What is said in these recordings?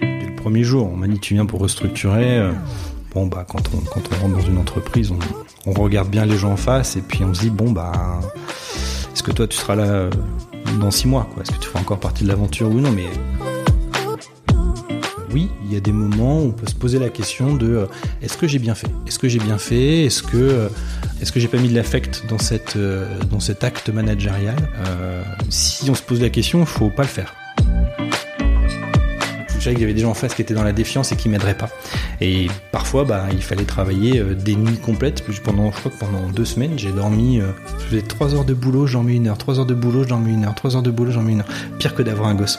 Dès le premier jour, on m'a dit tu viens pour restructurer. euh, Bon bah quand on, quand on rentre dans une entreprise, on, regarde bien les gens en face et puis on se dit bon bah est-ce que toi tu seras là euh, dans six mois quoi? Est-ce que tu feras encore partie de l'aventure ou non? Mais oui, il y a des moments où on peut se poser la question de euh, est-ce que j'ai bien fait? Est-ce que j'ai bien fait? Est-ce que euh, est-ce que j'ai pas mis de l'affect dans cette euh, dans cet acte managérial? Si on se pose la question, faut pas le faire. Je savais qu'il y avait des gens en face qui étaient dans la défiance et qui m'aideraient pas. Et parfois, bah, il fallait travailler des nuits complètes. Pendant, je crois que pendant deux semaines, j'ai dormi. je trois heures de boulot, j'en mets une heure. Trois heures de boulot, j'en mets une heure. Trois heures de boulot, j'en mets une heure. Pire que d'avoir un gosse.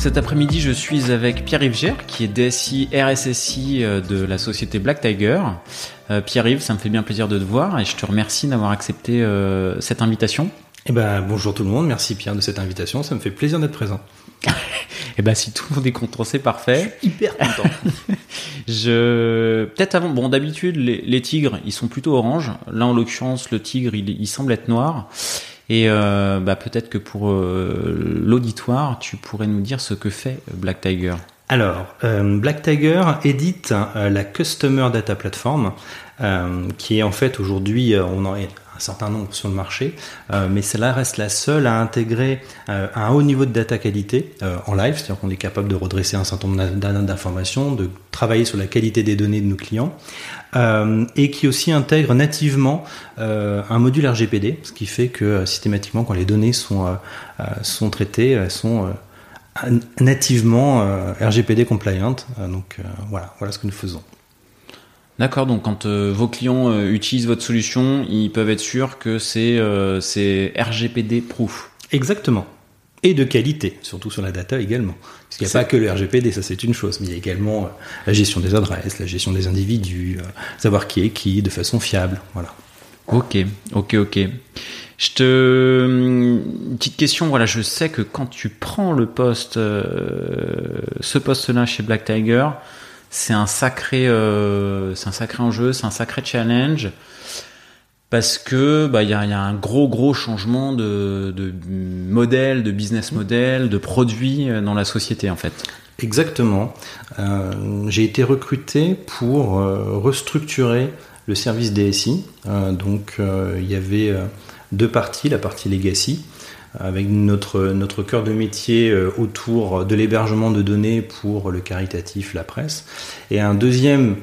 Cet après-midi, je suis avec Pierre-Yves Gère, qui est DSI RSSI euh, de la société Black Tiger. Euh, Pierre-Yves, ça me fait bien plaisir de te voir et je te remercie d'avoir accepté euh, cette invitation. Eh ben, bonjour tout le monde. Merci Pierre de cette invitation. Ça me fait plaisir d'être présent. Et ben, si tout le monde est content, c'est parfait. Hyper content. Je peut-être avant. Bon, d'habitude, les, les tigres, ils sont plutôt orange. Là, en l'occurrence, le tigre, il, il semble être noir. Et euh, bah, peut-être que pour euh, l'auditoire, tu pourrais nous dire ce que fait Black Tiger. Alors, euh, Black Tiger édite la Customer Data Platform, qui est en fait aujourd'hui, certain nombre sur le marché, euh, mais celle-là reste la seule à intégrer euh, un haut niveau de data qualité euh, en live, c'est-à-dire qu'on est capable de redresser un certain nombre d'in- d'informations, de travailler sur la qualité des données de nos clients, et qui aussi intègre nativement un module RGPD, ce qui fait que systématiquement, quand les données sont, sont traitées, elles sont nativement RGPD compliant. Donc voilà, voilà ce que nous faisons. D'accord, donc quand euh, vos clients euh, utilisent votre solution, ils peuvent être sûrs que c'est euh, RGPD proof. Exactement. Et de qualité, surtout sur la data également. Parce qu'il n'y a pas que le RGPD, ça c'est une chose, mais il y a également la gestion des adresses, la gestion des individus, savoir qui est qui de façon fiable. Voilà. Ok, ok, ok. Je te une petite question. Voilà, je sais que quand tu prends le poste, ce poste-là chez Black Tiger, c'est un sacré, euh, c'est un sacré enjeu, c'est un sacré challenge parce que bah il y a, un gros gros changement de, de modèle, de business model, de produit euh, dans la société en fait. Exactement. Euh, J'ai été recruté pour restructurer le service DSI. Donc il y avait deux parties, la partie legacy avec notre, notre cœur de métier euh, autour de l'hébergement de données pour le caritatif, la presse, et un deuxième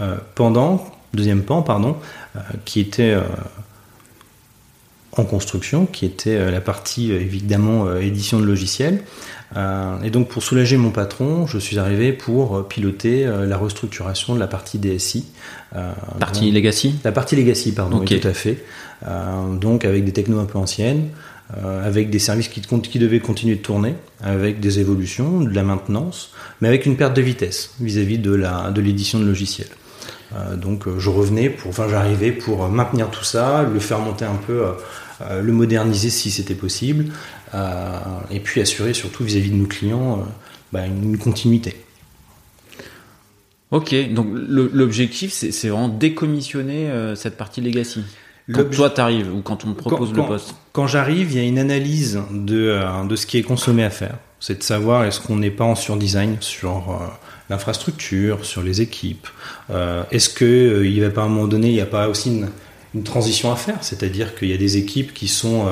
euh, pendant, deuxième pan, pardon, euh, qui était euh, en construction, qui était la partie évidemment édition de logiciels. Et donc pour soulager mon patron, je suis arrivé pour piloter la restructuration de la partie DSI. Partie donc- legacy? la partie legacy, pardon, oui, tout à fait. Donc avec des technos un peu anciennes, euh, avec des services qui, devaient continuer de tourner, avec des évolutions, de la maintenance, mais avec une perte de vitesse vis-à-vis de l'édition de logiciels. Euh, donc euh, je revenais pour, enfin j'arrivais pour maintenir tout ça, le faire monter un peu, le moderniser si c'était possible, et puis assurer surtout vis-à-vis de nos clients bah, une continuité. Ok, donc l'objectif c'est vraiment décommissionner cette partie legacy. Quand toi t'arrives ou quand on te propose Quand- le poste. Quand j'arrive, il y a une analyse de, euh, de ce qui est consommé à faire. C'est de savoir est-ce qu'on n'est pas en surdesign sur euh, l'infrastructure, sur les équipes? Euh, est-ce que euh, il va pas à un moment donné, il n'y a pas aussi une, une transition à faire? C'est-à-dire qu'il y a des équipes qui sont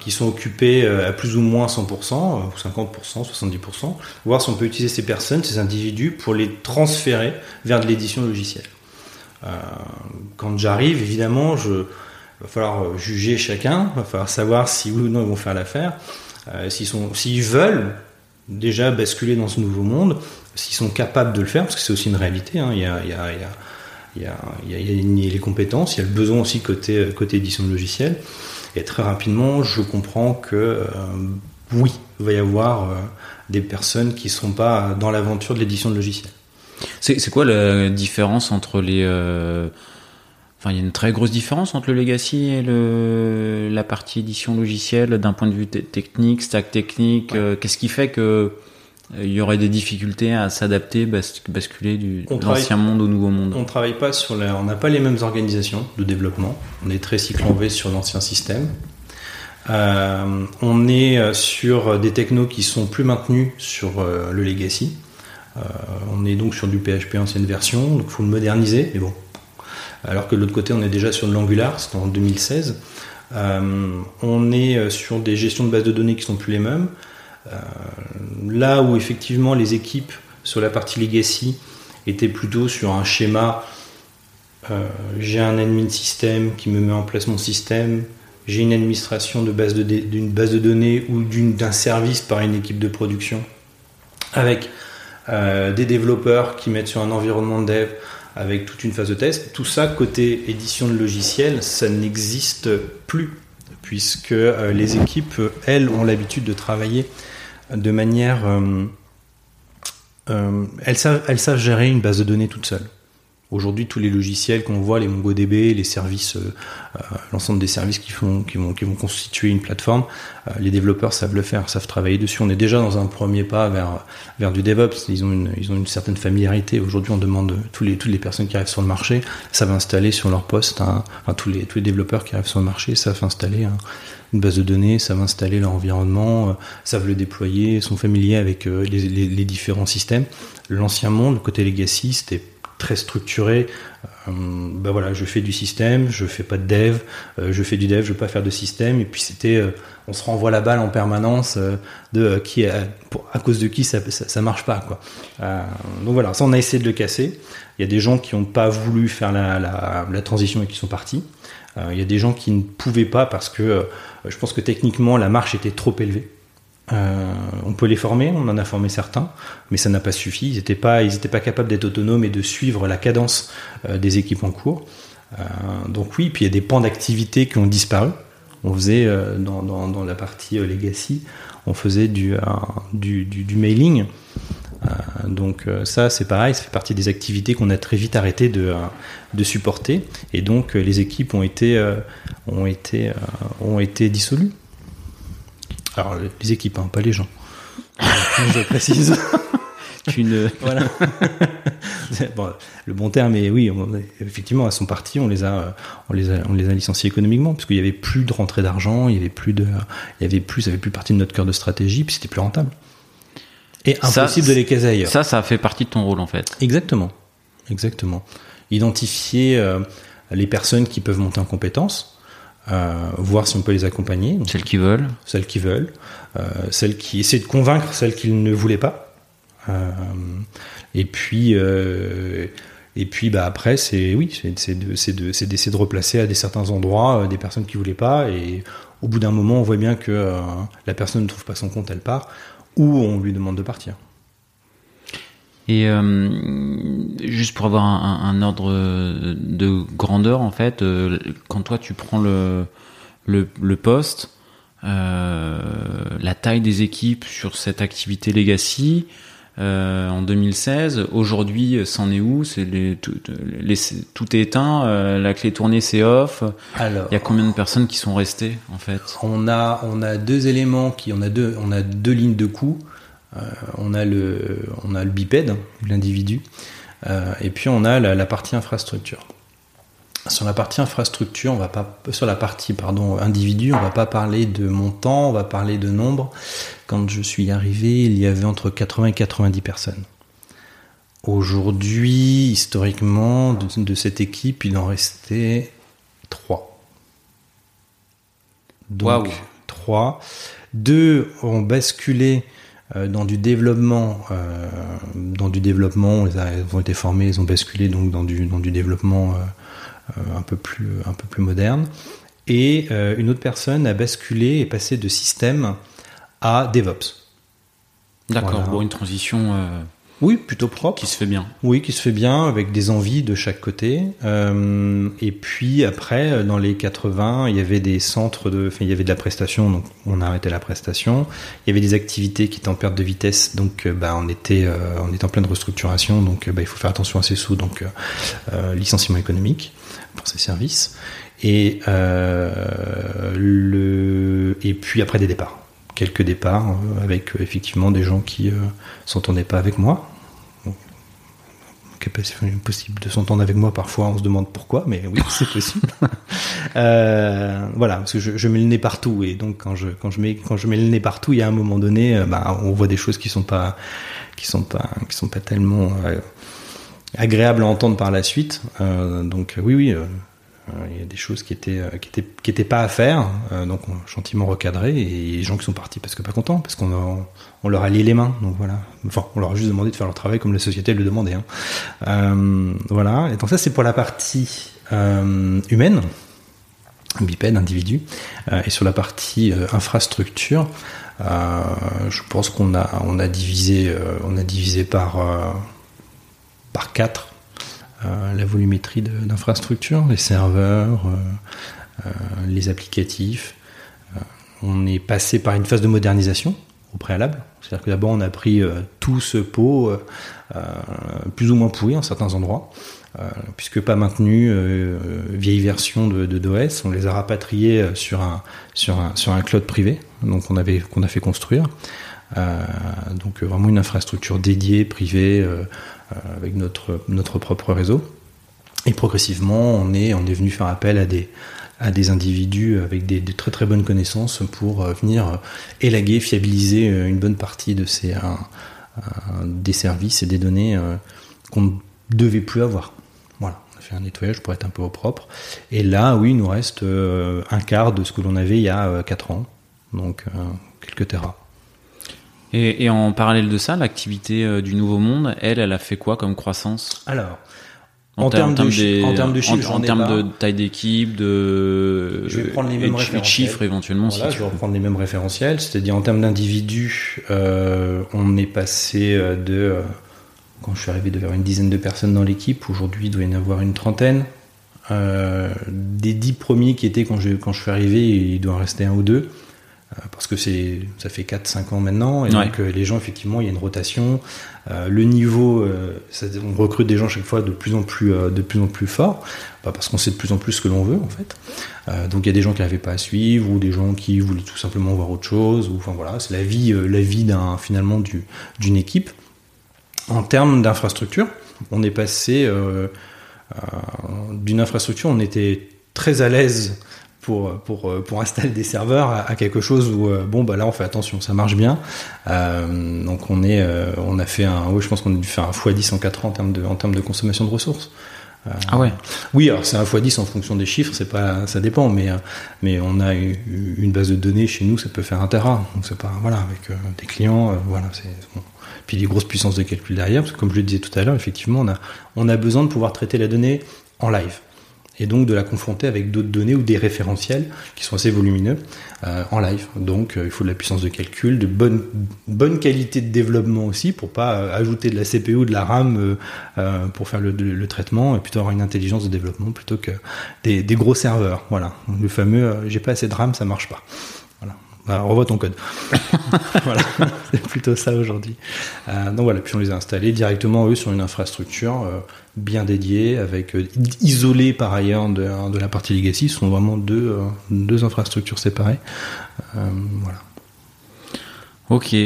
qui sont occupées à plus ou moins 100%, euh, 50%, 70%, voir si on peut utiliser ces personnes, ces individus, pour les transférer vers de l'édition logicielle. Euh, quand j'arrive, évidemment, je, va falloir euh, juger chacun, va falloir savoir si oui ou non ils vont faire l'affaire, euh, s'ils veulent déjà basculer dans ce nouveau monde, s'ils sont capables de le faire, parce que c'est aussi une réalité. il, y a, il, il, il, il, il les compétences, il y a le besoin aussi côté, édition de logiciel. Et très rapidement, je comprends que oui, il va y avoir des personnes qui ne sont pas dans l'aventure de l'édition de logiciels. C'est quoi la différence entre les... Euh, enfin, il y a une très grosse différence entre le legacy et le, la partie édition logicielle d'un point de vue technique, stack technique. Euh, qu'est-ce qui fait que il y aurait des difficultés à s'adapter, basculer du l'ancien monde au nouveau monde? On travaille pas sur on n'a pas les mêmes organisations de développement. On est très cyclon V sur l'ancien système. Euh, on est euh, sur des technos qui sont plus maintenus sur euh, le legacy. On est donc sur du PHP ancienne version, donc il faut le moderniser, mais bon. Alors que de l'autre côté, on est déjà sur de l'Angular, c'était en 2016. on est sur des gestions de bases de données qui sont plus les mêmes. là où effectivement les équipes sur la partie legacy étaient plutôt sur un schéma j'ai un admin système qui me met en place mon système, j'ai une administration d'une base, base, de données ou d'un service par une équipe de production avec euh, des développeurs qui mettent sur un environnement de dev avec toute une phase de test. Tout ça, côté édition de logiciels, ça n'existe plus puisque euh, les équipes, elles, ont l'habitude de travailler de manière... Euh, elles, savent, elles savent gérer une base de données toute seule. Aujourd'hui, tous les logiciels qu'on voit, les MongoDB, les services, euh, euh, l'ensemble des services qui, font, vont, constituer une plateforme, euh, les développeurs savent le faire, savent travailler dessus. On est déjà dans un premier pas vers, du DevOps. Ils ont une, certaine familiarité. Aujourd'hui, on demande tous toutes les personnes qui arrivent sur le marché savent installer sur leur poste, tous les, développeurs qui arrivent sur le marché savent installer une base de données, savent installer leur environnement, savent le déployer, sont familiers avec les, les, les différents systèmes. L'ancien monde, le côté legacy, c'était très structuré. ben voilà, je fais du système, je fais pas de dev, euh, je fais du dev, je veux pas faire de système. Et puis c'était, euh, on se renvoie la balle en permanence de qui, à cause de qui ça, marche pas quoi. donc voilà, ça on a essayé de le casser. Il y a des gens qui n'ont pas voulu faire la, transition et qui sont partis. il y a des gens qui ne pouvaient pas parce que je pense que techniquement la marche était trop élevée. Euh, on peut les former, on en a formé certains, mais ça n'a pas suffi. Ils n'étaient pas, pas capables d'être autonomes et de suivre la cadence euh, des équipes en cours. Euh, donc oui, puis il y a des pans d'activité qui ont disparu. On faisait dans, la partie legacy, on faisait du, mailing. donc ça, c'est pareil, ça fait partie des activités qu'on a très vite arrêté de, supporter. Et donc les équipes ont été dissolues. Alors, les équipes, hein, pas les gens. je précise. voilà. le bon terme est oui, effectivement, elles sont parties, on les a, on les a, on les a licenciés économiquement, parce qu'il y avait plus de rentrée d'argent, il y avait plus de, il y avait plus, ça avait plus partie de notre cœur de stratégie, puis c'était plus rentable. Et impossible de les caser ailleurs. Ça, ça fait partie de ton rôle en fait. Exactement, exactement. Identifier euh, les personnes qui peuvent monter en compétences euh, voir si on peut les accompagner. celles qui veulent. Celles qui veulent. Euh, celles qui essaient de convaincre celles qui ne voulaient pas. Euh, et puis, et puis bah, après, c'est oui, c'est d'essayer de, replacer à des certains endroits des personnes qui voulaient pas. Et au bout d'un moment, on voit bien que la personne ne trouve pas son compte, elle part. Ou on lui demande de partir. Et euh, juste pour avoir un, ordre de grandeur, en fait, euh, quand toi tu prends le, le, poste, euh, la taille des équipes sur cette activité legacy en 2016, aujourd'hui, c'en est où? C'est les, tout, tout, est éteint, la clé tournée c'est off. Alors, il y a combien de personnes qui sont restées en fait? On a on a deux éléments qui on a deux on a deux lignes de coûts. Euh, on, a le, on a le bipède, l'individu, euh, et puis on a la, partie infrastructure. Sur la partie infrastructure, on va pas sur la partie pardon individu, on va pas parler de montant, on va parler de nombre. Quand je suis arrivé, il y avait entre 80 et 90 personnes. Aujourd'hui, historiquement, de, cette équipe, il en restait 3. Donc 3. Deux ont basculé dans du développement, euh, dans du développement, ils, ont été formés, ils ont basculé donc dans du, dans du développement euh, un, peu plus, un peu plus moderne. Et une autre personne a basculé et passé de système à DevOps. D'accord, bon, une transition Oui, plutôt propre. Qui se fait bien. Oui, qui se fait bien, avec des envies de chaque côté. Euh, et puis après, dans les 80, il y avait des centres de, enfin, il y avait de la prestation, donc on a arrêté la prestation. Il y avait des activités qui étaient en perte de vitesse, donc bah, on était, euh, on était en pleine restructuration, donc bah, il faut faire attention à ces sous, donc euh, licenciement économique pour ces services. Et le, et puis après des départs quelques départs euh, avec euh, effectivement des gens qui euh, s'entendaient pas avec moi. C'est possible de s'entendre avec moi parfois, on se demande pourquoi, mais oui, c'est possible. voilà, parce que je, mets le nez partout et donc quand je mets quand je mets le nez partout, il y a un moment donné, bah, on voit des choses qui sont sont pas sont pas tellement agréables à entendre par la suite. donc oui, oui il y a des choses qui étaient euh, qui étaient qui étaient pas à faire, euh, donc gentiment recadré et des gens qui sont partis parce que pas contents, parce qu'on on leur a lié les mains, donc voilà. Enfin, on leur a juste demandé de faire leur travail comme la société le demandait. Hein. Euh, voilà. Et donc ça c'est pour la partie euh, humaine, bipède, individu, et sur la partie infrastructure, je pense qu'on a on a divisé on a divisé par par quatre euh, la volumétrie d'infrastructures, les serveurs, euh, euh, les applicatifs. on est passé par une phase de modernisation au préalable. C'est-à-dire que d'abord on a pris tout ce pot plus ou moins pourri en certains endroits. puisque pas maintenu, vieille version de, DOS, on les a rapatriés sur un, sur un, sur un cloud privé, donc on avait qu'on a fait construire. donc vraiment une infrastructure dédiée, privée, euh, avec notre, notre propre réseau. Et progressivement, on est, on est venu faire appel à des, à des individus avec des, très très bonnes connaissances pour euh, venir élaguer, fiabiliser euh, une bonne partie de ces, des services et des données qu'on ne devait plus avoir. Voilà, on a fait un nettoyage pour être un peu au propre. Et là, oui, il nous reste un quart de ce que l'on avait il y a 4 ans, donc quelques terras. Et, en parallèle de ça, l'activité euh, du Nouveau Monde, elle, elle a fait quoi comme croissance? Alors, en, termes, de, en termes de chiffres, en, termes de taille d'équipe, de, je vais prendre les mêmes référentiels. chiffres éventuellement. Voilà, je vais reprendre les mêmes référentiels, c'est-à-dire en termes d'individus, euh, on est passé euh, de quand je suis arrivé de vers une dizaine de personnes dans l'équipe. Aujourd'hui, il doit y en avoir une trentaine. des dix premiers qui étaient quand je quand je suis arrivé, il doit en rester un ou deux. Euh, parce que c'est ça fait 4-5 ans maintenant et donc euh, les gens effectivement il y a une rotation. Euh, le niveau on recrute des gens chaque fois de plus en plus de plus en plus fort. Bah, parce qu'on sait de plus en plus ce que l'on veut en fait. Donc il y a des gens qui n'avaient pas à suivre ou des gens qui voulaient tout simplement voir autre chose ou enfin voilà c'est la vie la vie d'un finalement du, d'une équipe. En termes d'infrastructure on est passé d'une infrastructure on était très à l'aise pour, pour, euh, pour installer des serveurs à, quelque chose où euh, bon bah là on fait attention ça marche bien. Euh, donc on est on a fait un oui je pense qu'on a dû faire un x10 en 4 ans en termes de en termes de consommation de ressources. Ah ouais. oui alors c'est un x10 en fonction des chiffres c'est pas ça dépend mais mais on a une base de données chez nous ça peut faire un tera. Donc c'est pas voilà avec des clients voilà c'est puis des grosses puissances de calcul derrière parce que comme je le disais tout à l'heure effectivement on a on a besoin de pouvoir traiter la donnée en live et donc de la confronter avec d'autres données ou des référentiels qui sont assez volumineux euh, en live. Donc euh, il faut de la puissance de calcul, de bonne, bonne qualité de développement aussi pour pas euh, ajouter de la CPU, ou de la RAM pour faire le, traitement et plutôt avoir une intelligence de développement plutôt que des, des gros serveurs. Voilà, le fameux j'ai pas assez de RAM, ça marche pas. Voilà. Bah, revois ton code. voilà, c'est plutôt ça aujourd'hui. donc voilà, puis on les a installés directement eux sur une infrastructure bien dédié, avec euh, isolé par ailleurs de, de, la partie legacy. Ce sont vraiment deux, euh, infrastructures séparées. Euh, voilà. Ok.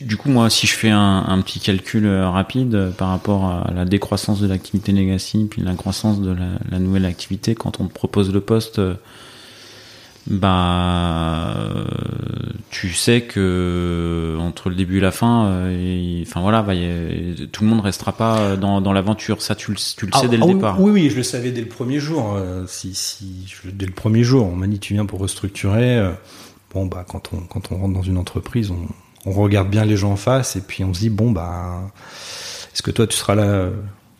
Du coup, moi, si je fais un, petit calcul rapide par rapport à la décroissance de l'activité legacy, puis la croissance de la, nouvelle activité, quand on propose le poste bah tu sais que entre le début et la fin euh, enfin voilà bah, tout le monde restera pas dans, dans l'aventure. Ça tu le, tu le sais ah, dès le ah départ. oui oui je le savais dès le premier jour euh, si si dès le premier jour on m'a dit tu viens pour restructurer euh, bon bah quand on quand on rentre dans une entreprise on, on regarde bien les gens en face et puis on se dit bon bah est-ce que toi tu seras là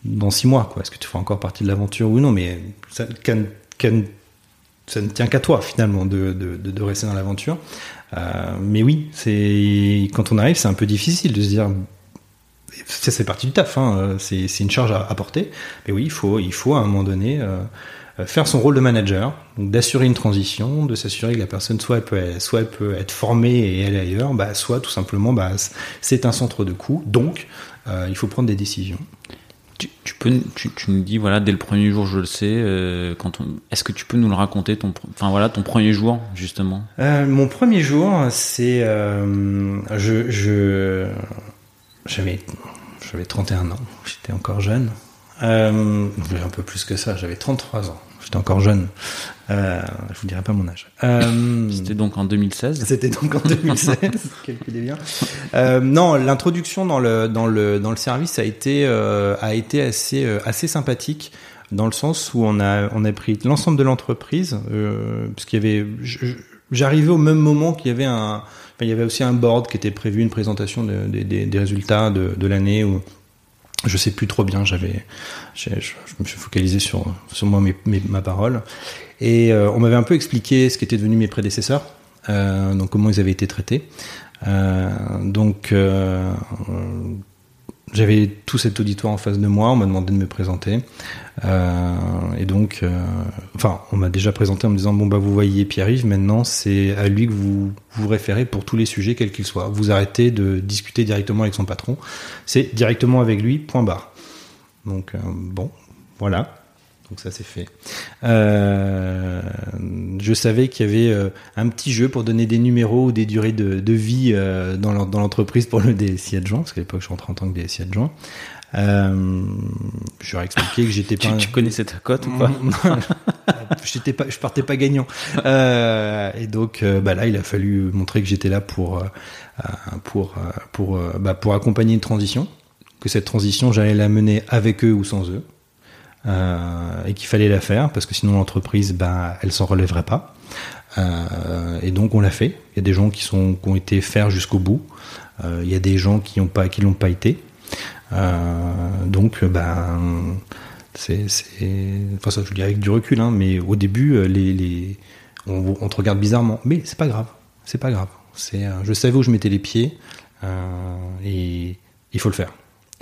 dans six mois quoi? Est-ce que tu feras encore partie de l'aventure ou non? Mais ça can, can ça ne tient qu'à toi finalement de, de, rester dans l'aventure. Euh, mais oui, c'est quand on arrive, c'est un peu difficile de se dire ça c'est partie du taf, hein, c'est une charge à, porter. Mais oui, il faut, il faut à un moment donné faire son rôle de manager, d'assurer une transition, de s'assurer que la personne soit elle peut, soit elle peut être formée et aller ailleurs, bah, soit tout simplement bah, c'est un centre de coût, donc il faut prendre des décisions. Tu, peux, tu, nous dis voilà dès le premier jour je le sais. Euh, quand est-ce que tu peux nous le raconter ton, enfin voilà ton premier jour justement? Euh, mon premier jour c'est euh, je, je j'avais j'avais 31 ans, j'étais encore jeune. un peu plus que ça, j'avais 33 ans. J'étais encore jeune. Euh, je vous dirai pas mon âge. Euh, C'était donc en 2016. C'était donc en 2016. Calculez bien. Euh, non, l'introduction dans le dans le dans le service a été euh, a été assez euh, assez sympathique dans le sens où on a on a pris l'ensemble de l'entreprise parce qu'il y avait j'arrivais au même moment qu'il y avait un il y avait aussi un board qui était prévu une présentation des, des, des résultats de, de l'année où je sais plus trop bien. J'avais, je, me suis focalisé sur sur moi mes, ma parole et euh, on m'avait un peu expliqué ce qu'étaient devenus mes prédécesseurs, euh, donc comment ils avaient été traités. Euh, donc euh, j'avais tout cet auditoire en face de moi, on m'a demandé de me présenter. Euh, et donc, euh, enfin, on m'a déjà présenté en me disant, bon, bah, vous voyez Pierre-Yves, maintenant, c'est à lui que vous vous référez pour tous les sujets, quels qu'ils soient. Vous arrêtez de discuter directement avec son patron. C'est directement avec lui, point barre. Donc, euh, bon, voilà. Donc ça c'est fait. Euh, je savais qu'il y avait euh, un petit jeu pour donner des numéros ou des durées de, de vie euh, dans l'entreprise pour le DSI adjoint, parce qu'à l'époque je rentrais en tant que DSI adjoint. Euh, je leur ai expliqué que j'étais pas. Tu, tu connaissais ta cote ou pas J'étais pas, je partais pas gagnant. Euh, et donc, bah là, il a fallu montrer que j'étais là pour pour pour bah, pour accompagner une transition, que cette transition j'allais la mener avec eux ou sans eux. Euh, et qu'il fallait la faire parce que sinon l'entreprise, ben, elle s'en relèverait pas. Euh, et donc on l'a fait. Il y a des gens qui sont qui ont été faire jusqu'au bout. Euh, il y a des gens qui ont pas qui l'ont pas été. donc ben c'est enfin ça je le dis avec du recul hein, mais au début les, les on, on, te regarde bizarrement mais c'est pas grave c'est pas grave c'est je savais où je mettais les pieds et il faut le faire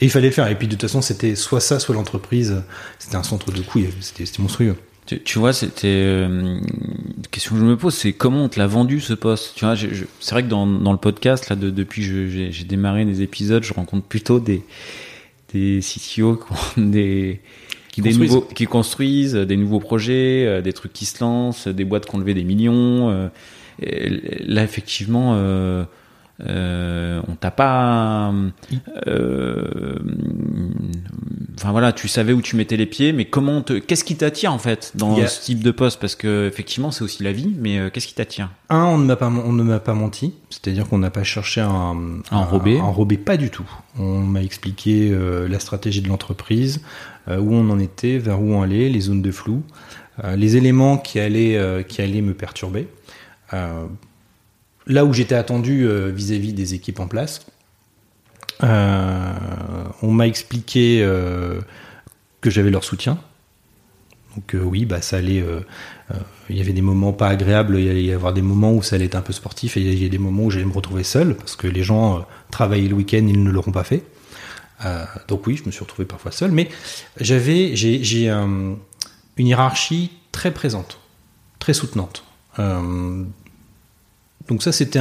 et il fallait le faire. Et puis de toute façon, c'était soit ça, soit l'entreprise. C'était un centre de coût. C'était monstrueux. Tu, vois, c'était euh, une question que je me pose, c'est comment on te l'a vendu ce poste? Tu vois, c'est vrai que dans, dans, le podcast là, de, depuis que j'ai démarré des épisodes, je rencontre plutôt des des CTO des qui, des nouveaux, qui construisent des nouveaux projets, euh, des trucs qui se lancent, des boîtes qui ont levé des millions. Euh, là, effectivement. Euh, on t'a pas. Euh, enfin voilà, tu savais où tu mettais les pieds, mais comment te, qu'est-ce qui t'attire en fait dans ce type de poste? Parce que effectivement, c'est aussi la vie, mais euh, qu'est-ce qui t'attire? Un, on ne m'a pas, on ne m'a pas menti, c'est-à-dire qu'on n'a pas cherché à, enrober, enrober pas du tout. On m'a expliqué la stratégie de l'entreprise, où on en était, vers où on allait, les zones de flou, les éléments qui allaient, qui allaient me perturber là où j'étais attendu euh, vis-à-vis des équipes en place, euh, on m'a expliqué euh, que j'avais leur soutien. Donc oui, bah ça allait. Il y avait des moments pas agréables. Il allait y avoir des moments où ça allait être un peu sportif et il y a des moments où j'allais me retrouver seul parce que les gens travaillaient le week-end, ils ne l'auront pas fait. donc oui, je me suis retrouvé parfois seul, mais j'avais j'ai une hiérarchie très présente, très soutenante. Donc ça, c'était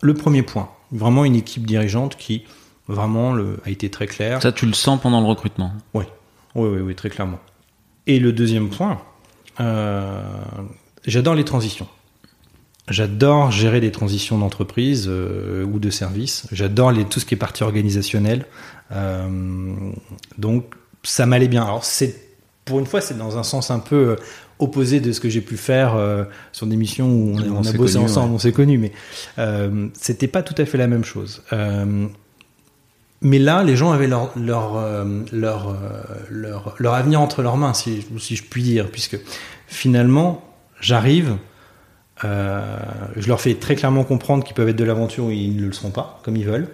le premier point. Vraiment une équipe dirigeante qui vraiment le, a été très claire. Ça, tu le sens pendant le recrutement Oui, oui, oui, oui très clairement. Et le deuxième point, euh, j'adore les transitions. J'adore gérer des transitions d'entreprise euh, ou de service. J'adore tout ce qui est partie organisationnelle. Euh, donc ça m'allait bien. Alors c'est pour une fois, c'est dans un sens un peu opposé de ce que j'ai pu faire euh, sur des missions où on, a bossé ensemble, on s'est connus, mais euh, c'était pas tout à fait la même chose. Euh, mais là, les gens avaient leur leur euh, leur, leur, leur avenir entre leurs mains, si, si je puis dire, puisque finalement, j'arrive, je leur fais très clairement comprendre qu'ils peuvent être de l'aventure ou ils ne le seront pas, comme ils veulent,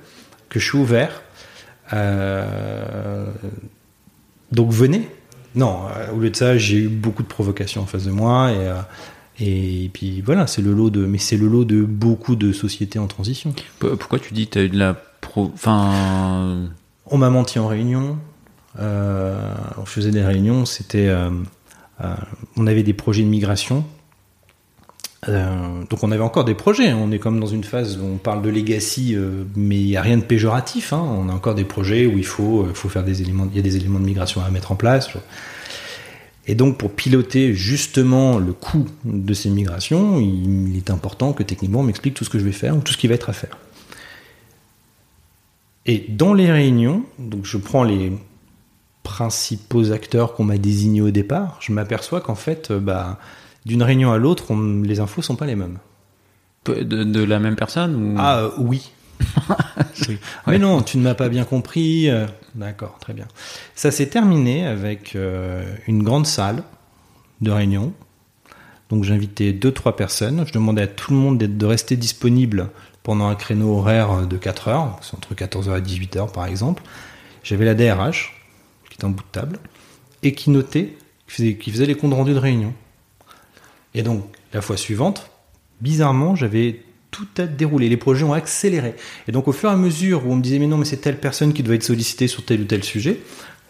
que je suis ouvert. donc venez, non, euh, au lieu de ça, j'ai eu beaucoup de provocations en face de moi et, euh, et puis voilà, c'est le lot de, mais c'est le lot de beaucoup de sociétés en transition. Pourquoi tu dis tu as eu de la pro, enfin, On m'a menti en réunion. Euh, on faisait des réunions, c'était, euh, euh, on avait des projets de migration. Donc on avait encore des projets. On est comme dans une phase où on parle de legacy, mais il n'y a rien de péjoratif. Hein. On a encore des projets où il faut, faut faire des éléments, il y a des éléments de migration à mettre en place. Et donc, pour piloter justement le coût de ces migrations, il est important que techniquement on m'explique tout ce que je vais faire ou tout ce qui va être à faire. Et dans les réunions, donc je prends les principaux acteurs qu'on m'a désignés au départ, je m'aperçois qu'en fait, euh, bah, d'une réunion à l'autre, les infos sont pas les mêmes. De, la même personne Ah euh, oui. Mais non, tu ne m'as pas bien compris. Euh, d'accord, très bien. Ça s'est terminé avec une grande salle de réunion. Donc j'invitais deux trois personnes. Je demandais à tout le monde de rester disponible pendant un créneau horaire de 4 heures, c'est entre 14h et 18h par exemple. J'avais la DRH, qui était en bout de table, et qui notait, qui faisait, les comptes rendus de réunion. Et donc, la fois suivante, bizarrement, j'avais tout à déroulé. Les projets ont accéléré. Et donc, au fur et à mesure où on me disait, mais non, mais c'est telle personne qui doit être sollicitée sur tel ou tel sujet,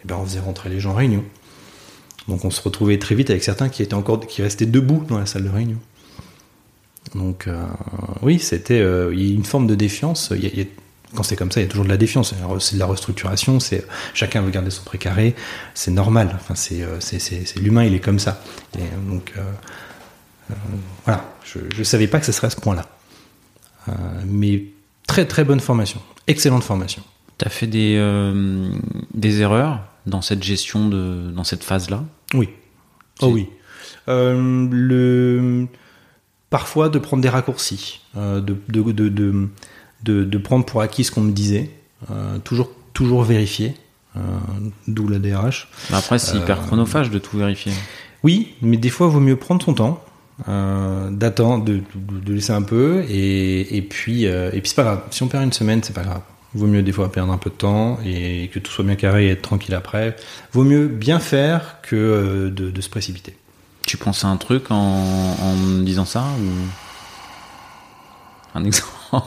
eh ben, on faisait rentrer les gens en réunion. Donc, on se retrouvait très vite avec certains qui étaient encore, qui restaient debout dans la salle de réunion. Donc euh, oui, c'était euh, une forme de défiance. quand c'est comme ça, il y a toujours de la défiance. C'est de la restructuration. C'est chacun veut garder son précaré. C'est normal. Enfin, c'est euh, l'humain, il est comme ça. donc voilà, je ne savais pas que ce serait à ce point-là. mais très très bonne formation, excellente formation. Tu as fait des, des erreurs dans cette gestion de dans cette phase-là? Oui. Oh oui. le parfois de prendre des raccourcis, euh, de, de, de, prendre pour acquis ce qu'on me disait, euh, toujours, toujours vérifier, euh, d'où la DRH. Après, c'est hyper chronophage de tout vérifier. Oui, mais des fois, il vaut mieux prendre son temps, d'attendre, de, laisser un peu, et, et puis, et puis c'est pas grave. Si on perd une semaine, c'est pas grave. Vaut mieux des fois perdre un peu de temps et que tout soit bien carré et être tranquille après. Vaut mieux bien faire que de se précipiter. Tu penses à un truc en, disant ça ou? Un exemple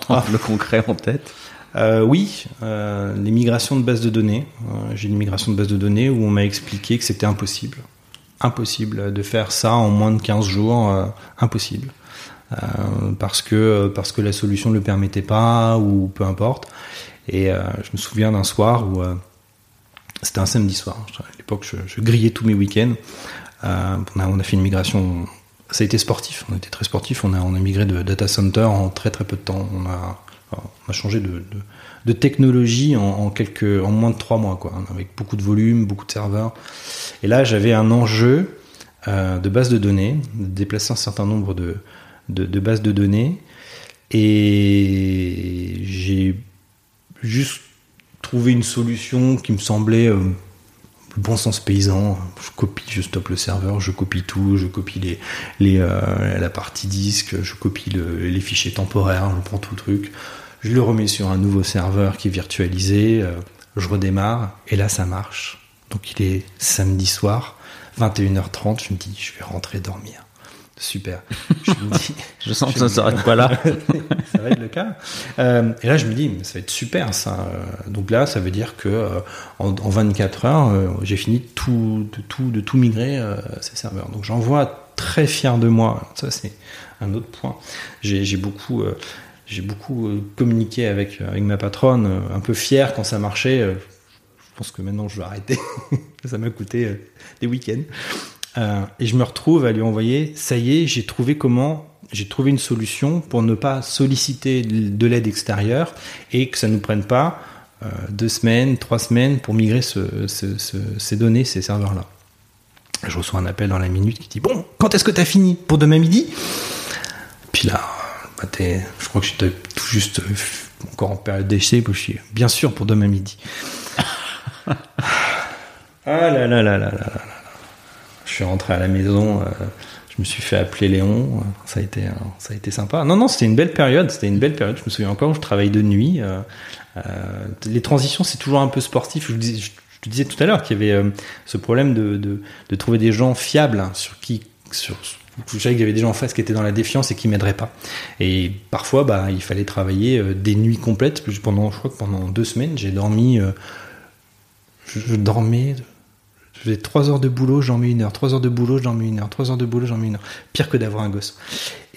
ah. concret en tête? Euh, oui, euh, les migrations de bases de données. Euh, j'ai une migration de base de données où on m'a expliqué que c'était impossible. Impossible de faire ça en moins de 15 jours. impossible. parce, que, parce que la solution ne le permettait pas ou peu importe. Et je me souviens d'un soir où c'était un samedi soir. À l'époque, je, grillais tous mes week-ends. Euh, on, a, fait une migration. Ça a été sportif. On été très sportif. On a, migré de data center en très très peu de temps. On a, changé de, technologie en, quelques, en moins de trois mois, quoi, avec beaucoup de volume, beaucoup de serveurs. Et là, j'avais un enjeu euh, de base de données, de déplacer un certain nombre de, de, bases de données. Et j'ai juste trouvé une solution qui me semblait euh, bon sens paysan, je copie, je stoppe le serveur, je copie tout, je copie les, les euh, la partie disque, je copie les fichiers temporaires, je prends tout le truc, je le remets sur un nouveau serveur qui est virtualisé, euh, je redémarre, et là ça marche. Donc il est samedi soir, 21h30, je me dis, je vais rentrer dormir. Super. Je, me dis, je sens que ça ne s'arrête pas là. ça va être le cas. Euh, et là, je me dis, ça va être super ça. Donc là, ça veut dire que euh, en, 24 heures, euh, j'ai fini tout, de tout, de tout migrer ces serveurs. Donc j'envoie très fier de moi. Ça, c'est un autre point. J'ai beaucoup, j'ai beaucoup communiqué avec, avec ma patronne, un peu fier quand ça marchait. Je pense que maintenant, je vais arrêter. ça m'a coûté des week-ends. Euh, et je me retrouve à lui envoyer, ça y est, j'ai trouvé comment, j'ai trouvé une solution pour ne pas solliciter de l'aide extérieure et que ça ne nous prenne pas euh, deux semaines, trois semaines pour migrer ces données, ces serveurs-là. Je reçois un appel dans la minute qui dit Bon, quand est-ce que tu as fini? Pour demain midi? Puis là, je crois que j'étais tout juste encore en période d'essai, bien sûr pour demain midi. ah là là là là là là. Je suis rentré à la maison, euh, je me suis fait appeler Léon. Euh, ça a été, euh, ça a été sympa. Non, non, c'était une belle période. C'était une belle période. Je me souviens encore, je travaille de nuit. les transitions, c'est toujours un peu sportif. Je, je, te disais tout à l'heure qu'il y avait ce problème de, de, trouver des gens fiables hein, sur qui, sur, je savais qu'il y avait des gens en face qui étaient dans la défiance et qui m'aideraient pas. Et parfois, bah, il fallait travailler des nuits complètes. Pendant, je crois que pendant deux semaines, j'ai dormi je, dormais. Je faisais 3 heures de boulot, j'en mets une heure. 3 heures de boulot, j'en mets une heure. 3 heures de boulot, j'en mets une heure. Pire que d'avoir un gosse.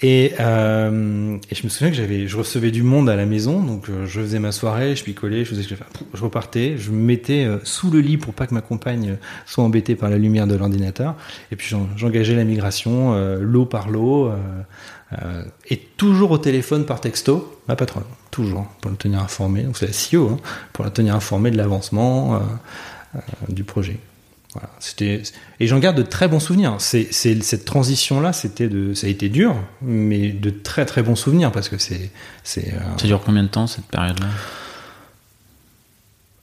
Et, euh, et, je me souviens que j'avais, je recevais du monde à la maison, donc euh, je faisais ma soirée, je picolais, je faisais je. Je repartais, je me mettais euh, sous le lit pour pas que ma compagne soit embêtée par la lumière de l'ordinateur. Et puis j'engageais la migration, lot par euh, et toujours au téléphone par texto, ma patronne, toujours pour le tenir informé. Donc c'est la CEO, hein, pour la tenir informé de l'avancement du projet. C'était et j'en garde de très bons souvenirs. C'est cette transition là, c'était de ça a été dur, mais de très très bons souvenirs parce que c'est c'est. Euh, ça dure combien de temps cette période là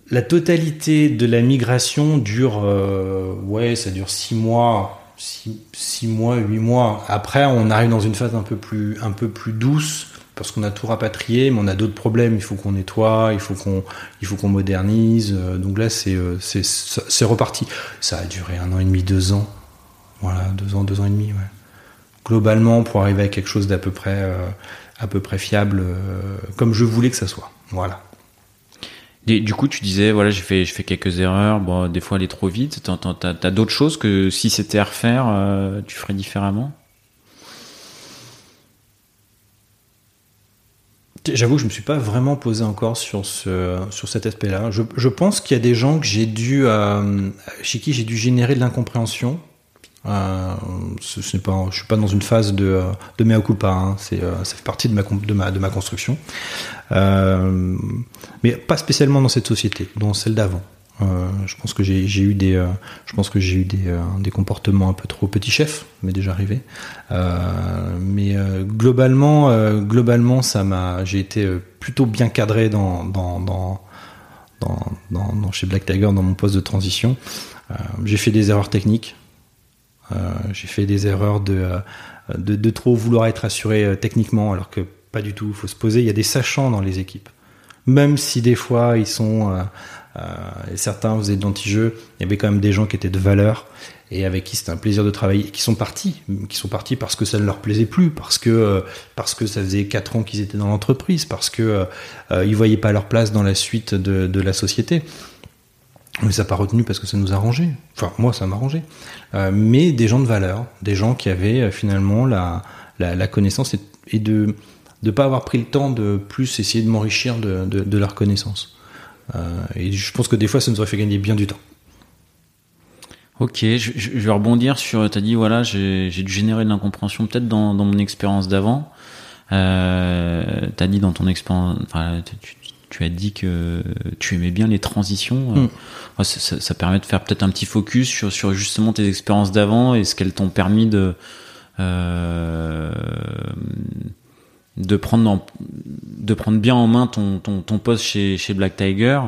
La totalité de la migration dure euh, ouais ça dure six mois. Six, mois, huit mois. Après, on arrive dans une phase un peu plus, un peu plus douce parce qu'on a tout rapatrié, mais on a d'autres problèmes. Il faut qu'on nettoie, il faut qu'on, il faut qu'on modernise. Euh, donc là, c'est, euh, c'est, c'est reparti. Ça a duré un an et demi, deux ans. Voilà, deux ans, deux ans et demi. Ouais. Globalement, pour arriver à quelque chose d'à peu près, euh, à peu près fiable, comme je voulais que ça soit. Voilà. du coup, tu disais, voilà, j'ai fait, je fais quelques erreurs. Bon, des fois, aller trop vite. T'as d'autres choses que si c'était à refaire, tu ferais différemment? J'avoue que je me suis pas vraiment posé encore sur ce sur cet aspect-là. Je, pense qu'il y a des gens que j'ai dû euh, chez qui j'ai dû générer de l'incompréhension. Euh, ce, ce pas, je suis pas dans une phase de de mea culpa. Hein. C'est euh, ça fait partie de ma de ma de ma construction, euh, mais pas spécialement dans cette société, dans celle d'avant. Euh, je pense que j'ai eu des, euh, je pense que j'ai eu des, euh, des, comportements un peu trop petit chef, mais déjà arrivé. mais globalement, globalement, ça m'a, j'ai été plutôt bien cadré dans, dans, dans, dans, chez Black Tiger dans mon poste de transition. j'ai fait des erreurs techniques. j'ai fait des erreurs de, de, de, trop vouloir être assuré techniquement, alors que pas du tout. Il faut se poser. Il y a des sachants dans les équipes, même si des fois ils sont euh, et certains faisaient de l'anti-jeu. Il y avait quand même des gens qui étaient de valeur et avec qui c'était un plaisir de travailler, qui sont partis, qui sont partis parce que ça ne leur plaisait plus, parce que euh, parce que ça faisait quatre ans qu'ils étaient dans l'entreprise, parce que euh, euh, ils voyaient pas leur place dans la suite de, la société. Mais ça n'a pas retenu parce que ça nous arrangeait. Enfin, moi, ça m'arrangeait. Euh, mais des gens de valeur, des gens qui avaient finalement la, la, connaissance et, et de ne pas avoir pris le temps de plus essayer de m'enrichir de, de leur connaissance. Euh, et je pense que des fois, ça nous aurait fait gagner bien du temps. Ok, je, je vais rebondir sur. Tu as dit, voilà, j'ai dû générer de l'incompréhension peut-être dans, dans, mon expérience d'avant. Euh, tu as dit dans ton expérience. Enfin, tu, tu, as dit que tu aimais bien les transitions. Mm. Ça, ça, ça, permet de faire peut-être un petit focus sur, sur justement tes expériences d'avant et ce qu'elles t'ont permis de. Euh, de prendre de prendre bien en main ton, ton, ton poste chez, chez Black Tiger.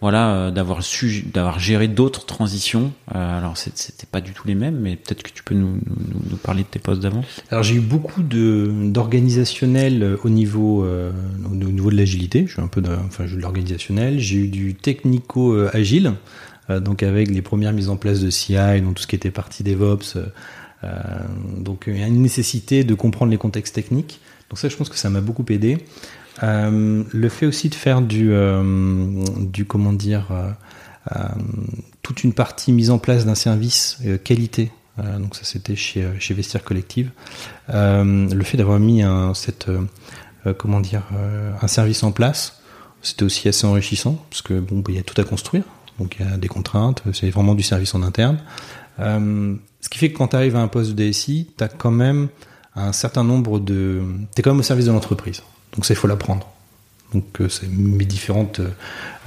Voilà euh, d'avoir su d'avoir géré d'autres transitions. Euh, alors c'était pas du tout les mêmes mais peut-être que tu peux nous, nous, nous parler de tes postes d'avant. Alors j'ai eu beaucoup de d'organisationnel euh, au niveau euh, au niveau de l'agilité. Je suis un peu de, enfin de l'organisationnel. J'ai eu du technico agile donc avec les premières mises en place de CI donc tout ce qui était partie DevOps donc il y a une nécessité de comprendre les contextes techniques donc ça, je pense que ça m'a beaucoup aidé. Euh, le fait aussi de faire du, euh, du comment dire, euh, toute une partie mise en place d'un service qualité. donc ça, c'était chez, chez Vestiaire Collective. le fait d'avoir mis un, cette, comment dire, un service en place, c'était aussi assez enrichissant parce que bon, il y a tout à construire. Donc il y a des contraintes, c'est vraiment du service en interne. ce qui fait que quand tu arrives à un poste de DSI, tu as quand même un certain nombre de... Tu es quand même au service de l'entreprise. Donc ça, il faut l'apprendre. Donc euh, mes différentes,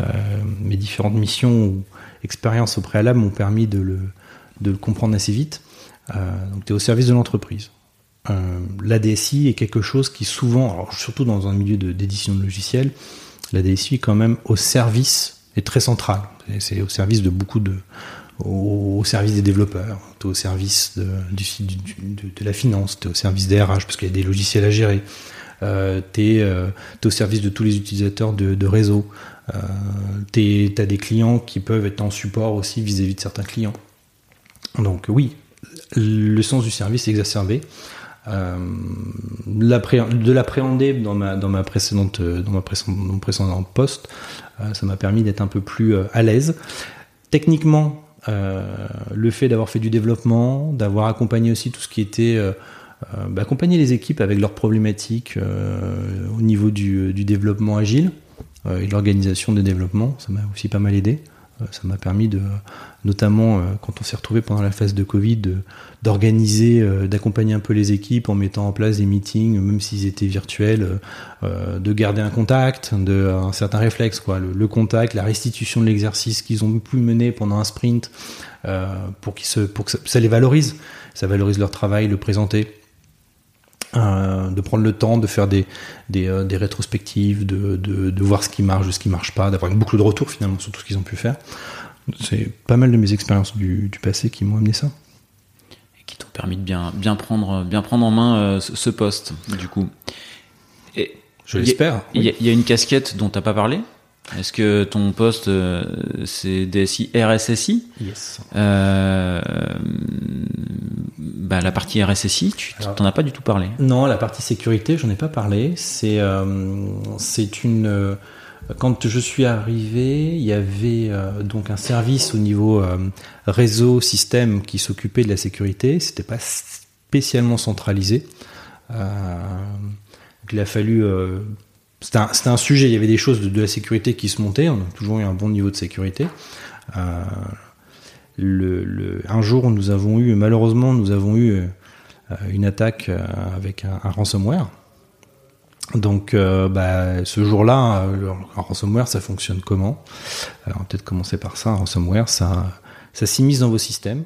euh, mes différentes missions ou expériences au préalable m'ont permis de le, de comprendre assez vite. Euh, donc tu es au service de l'entreprise. Euh, la DSI est quelque chose qui souvent, alors surtout dans un milieu d'édition de, de logiciels, la DSI est quand même au service, est très centrale. C'est au service de beaucoup de, au, service des développeurs, es au service de, du, de, la finance, es au service des RH parce qu'il y a des logiciels à gérer, euh, tu es, euh, au service de tous les utilisateurs de, réseau, euh, tu as des clients qui peuvent être en support aussi vis-à-vis -vis de certains clients. Donc oui, le sens du service est exacerbé. Euh, de l'appréhender dans ma dans ma précédente dans ma précédente, mon précédent poste, euh, ça m'a permis d'être un peu plus à l'aise techniquement, le fait d'avoir fait du développement, d'avoir accompagné aussi tout ce qui était bah, accompagner les équipes avec leurs problématiques au niveau du, du développement agile et de l'organisation des développements, ça m'a aussi pas mal aidé. Euh, ça m'a permis de, notamment euh, quand on s'est retrouvé pendant la phase de Covid, d'organiser, euh, d'accompagner un peu les équipes en mettant en place des meetings, même s'ils étaient virtuels, de garder un contact, de, un certain réflexe, quoi, le, contact, la restitution de l'exercice qu'ils ont pu mener pendant un sprint, pour, qu'ils se, pour que ça, les valorise, ça valorise leur travail, le présenter. De prendre le temps de faire des, des, rétrospectives, de, de, de, voir ce qui marche, ce qui marche pas, d'avoir une boucle de retour finalement sur tout ce qu'ils ont pu faire. C'est pas mal de mes expériences du, passé qui m'ont amené ça. Et qui t'ont permis de bien, bien, prendre, bien prendre en main euh, ce, poste, du coup. Et Je l'espère. Il y, a une casquette dont tu n'as pas parlé? Est-ce que ton poste euh, c'est DSI RSSI Yes. Euh, bah, la partie RSSI, tu t'en as pas du tout parlé. Non, la partie sécurité, j'en ai pas parlé. C'est c'est une quand je suis arrivé, il y avait euh, donc un service au niveau euh, réseau système qui s'occupait de la sécurité. C'était pas spécialement centralisé. Euh, il a fallu. C'était un, un, sujet. Il y avait des choses de, la sécurité qui se montaient. On a toujours eu un bon niveau de sécurité. Le, un jour, nous avons eu, malheureusement, nous avons eu une attaque avec un ransomware. Donc, euh, bah, ce jour-là, euh, un ransomware, ça fonctionne comment? Alors, peut-être commencer par ça. Un ransomware, ça, ça s'immisce dans vos systèmes.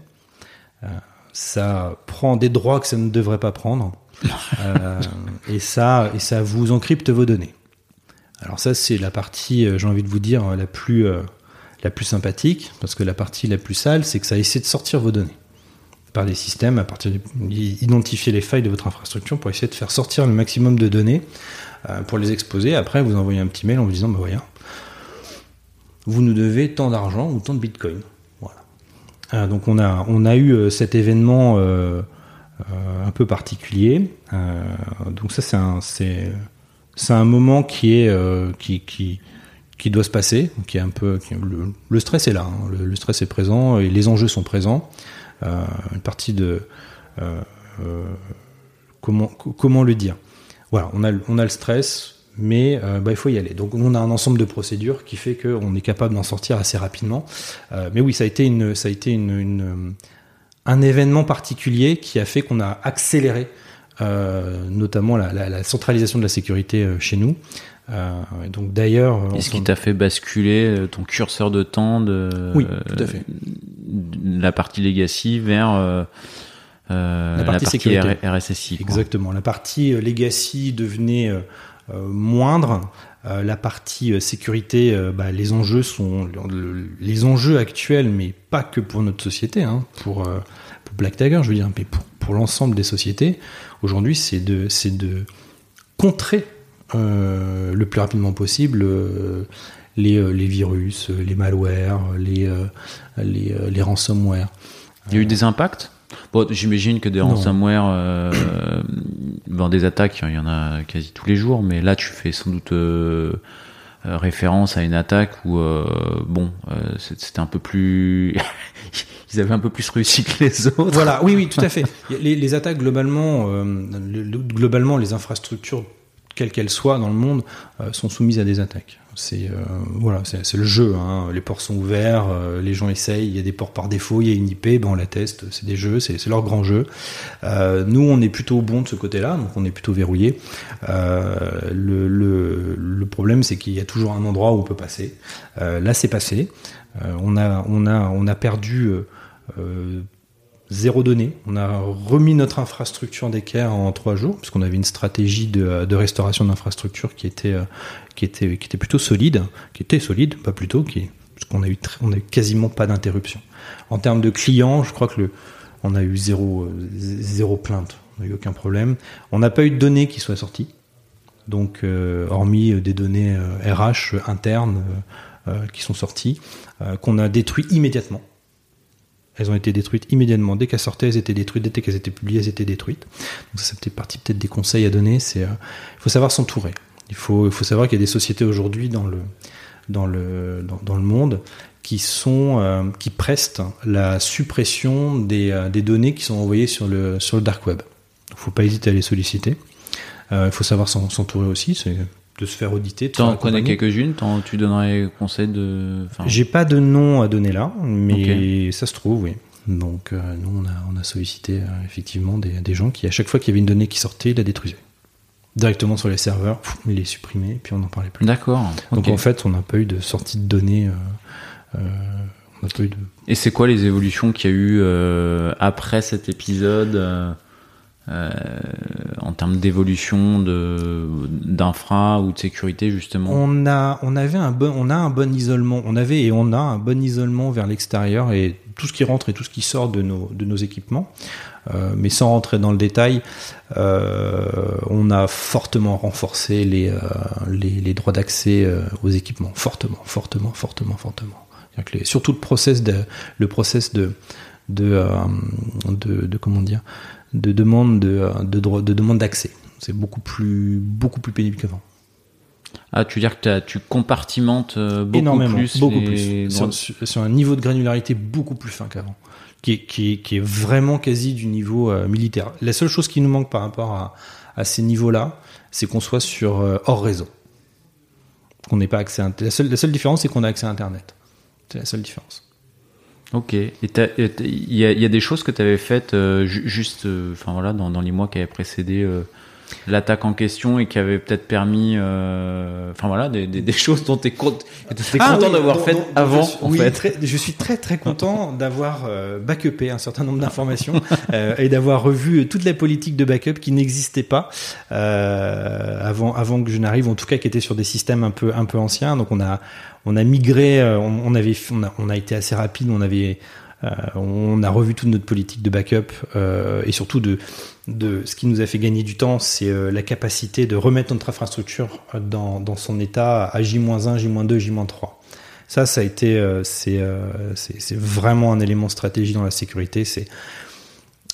Euh, ça prend des droits que ça ne devrait pas prendre. et ça, et ça vous encrypte vos données. Alors ça, c'est la partie, j'ai envie de vous dire, la plus, la plus sympathique, parce que la partie la plus sale, c'est que ça essaie de sortir vos données par des systèmes à partir d'identifier les failles de votre infrastructure pour essayer de faire sortir le maximum de données euh, pour les exposer. Après, vous envoyez un petit mail en vous disant, bah voilà, vous nous devez tant d'argent ou tant de bitcoin. Voilà. Euh, donc on a, on a eu euh, cet événement un peu particulier. donc ça, c'est un, c'est, un moment qui est, qui, qui, qui doit se passer, qui est un peu, le, stress est là, hein. le, stress est présent et les enjeux sont présents. Euh, une partie de euh, euh, comment comment le dire? Voilà, on a on a le stress, mais bah, il faut y aller. Donc on a un ensemble de procédures qui fait qu'on est capable d'en sortir assez rapidement. mais oui, ça a été une, ça a été une, un événement particulier qui a fait qu'on a accéléré notamment la, la, centralisation de la sécurité chez nous. Euh, donc d'ailleurs, est-ce qui t'a fait basculer ton curseur de temps de oui, tout à fait la partie legacy vers euh, euh, la partie, RSSI. Exactement. La partie euh, legacy devenait moindre. la partie sécurité, bah, les enjeux sont les enjeux actuels, mais pas que pour notre société, hein, pour, pour Black Tiger, je veux dire, mais pour, pour l'ensemble des sociétés. Aujourd'hui, c'est de c'est de contrer le plus rapidement possible euh, les, virus, euh, les malwares, les, euh, les, les ransomware. Il y a eu des impacts? Bon, j'imagine que des ransomware, bon, des attaques, il y en a quasi tous les jours, mais là, tu fais sans doute référence à une attaque où, bon, c'était un peu plus, ils avaient un peu plus réussi que les autres. Voilà, oui, oui, tout à fait. Les, les attaques globalement, globalement, les infrastructures quelles qu'elles soient dans le monde, sont soumises à des attaques. C'est euh, voilà, le jeu. Hein. Les ports sont ouverts, euh, les gens essayent. Il y a des ports par défaut, il y a une IP, ben on la teste. C'est des jeux, c'est leur grand jeu. Euh, nous, on est plutôt bon de ce côté-là, donc on est plutôt verrouillé. Le, problème, c'est qu'il y a toujours un endroit où on peut passer. là, c'est passé. on a perdu zéro donnée. On a remis notre infrastructure d'équerre en trois jours, puisqu'on avait une stratégie de, restauration d'infrastructure qui était, qui était, qui était plutôt solide, qui était solide, pas plutôt, qui, parce qu'on a eu, on a eu quasiment pas d'interruption. En termes de clients, je crois que le, on a eu zéro, zéro plainte, on n'a eu aucun problème. On n'a pas eu de données qui soient sorties, donc euh, hormis des données RH euh, internes euh, qui sont sorties, qu'on a détruit immédiatement. Elles ont été détruites immédiatement. Dès qu'elles sortaient, elles étaient détruites. Dès qu'elles étaient publiées, elles étaient détruites. Donc ça, c'était partie peut-être des conseils à donner. C'est, il faut savoir s'entourer. Il faut, savoir qu'il y a des sociétés aujourd'hui dans le, dans le, dans, le monde qui sont qui prestent la suppression des, des, données qui sont envoyées sur le sur le dark web. Il faut pas hésiter à les solliciter. Il faut savoir s'entourer aussi. De se faire auditer. Tu en connais quelques-unes Tu donnerais conseil de. J'ai pas de nom à donner là, mais ça se trouve, oui. Donc, euh, nous, on a, on a sollicité euh, effectivement des, des, gens qui, à chaque fois qu'il y avait une donnée qui sortait, ils la détruisaient. Directement sur les serveurs, ils les supprimaient, puis on n'en parlait plus. D'accord. Donc, en fait, on n'a pas eu de sortie de données. Euh, on a pas eu de... Et c'est quoi les évolutions qu'il y a eu après cet épisode euh, en termes d'évolution de d'infra ou de sécurité justement On a on avait un bon on a un bon isolement on avait et on a un bon isolement vers l'extérieur et tout ce qui rentre et tout ce qui sort de nos de nos équipements. Euh, mais sans rentrer dans le détail, euh, on a fortement renforcé les, les, les, droits d'accès aux équipements, fortement, fortement, fortement, fortement. Surtout le process de, le process de, de, de comment dire, de demande de, de, de demande d'accès. C'est beaucoup plus, beaucoup plus pénible qu'avant. Ah, tu veux dire que tu compartimentes euh, beaucoup Énormément, plus beaucoup plus. Sur, un niveau de granularité beaucoup plus fin qu'avant, qui est, qui, qui est, vraiment quasi du niveau euh, militaire. La seule chose qui nous manque par rapport à, à ces niveaux-là, c'est qu'on soit sur euh, hors réseau. Qu'on n'ait pas accès à la seule, la seule différence, c'est qu'on a accès à Internet. C'est la seule différence. Ok. Et il y, y, a des choses que tu avais faites euh, juste, euh, voilà, dans, dans, les mois qui avaient précédé euh, l'attaque en question et qui avaient peut-être permis, enfin voilà, des, des, des, choses dont tu es, ah content d'avoir fait avant. Je, en fait. je suis très très content d'avoir backupé un certain nombre d'informations et d'avoir revu toute la politique de backup qui n'existait pas avant avant que je n'arrive, en tout cas qui était sur des systèmes un peu un peu anciens. Donc on a on a migré, euh, on, avait, on a, été assez rapide, on avait, euh, on a revu toute notre politique de backup euh, et surtout de, de ce qui nous a fait gagner du temps, c'est la capacité de remettre notre infrastructure dans, son état à J-1, J-2, J-3. Ça, ça a été, c'est, vraiment un élément stratégique dans la sécurité. C'est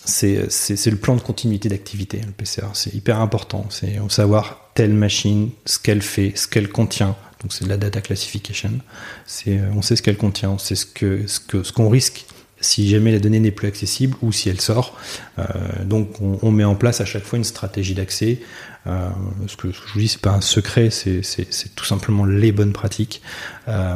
c'est le plan de continuité d'activité, le PCR. C'est hyper important. C'est savoir telle machine, ce qu'elle fait, ce qu'elle contient, donc c'est de la data classification. Euh, on sait ce qu'elle contient, on sait ce qu'on risque si jamais la donnée n'est plus accessible ou si elle sort. Euh, donc on, on, met en place à chaque fois une stratégie d'accès euh, ce, que, je vous dis, c'est pas un secret, c'est tout simplement les bonnes pratiques euh,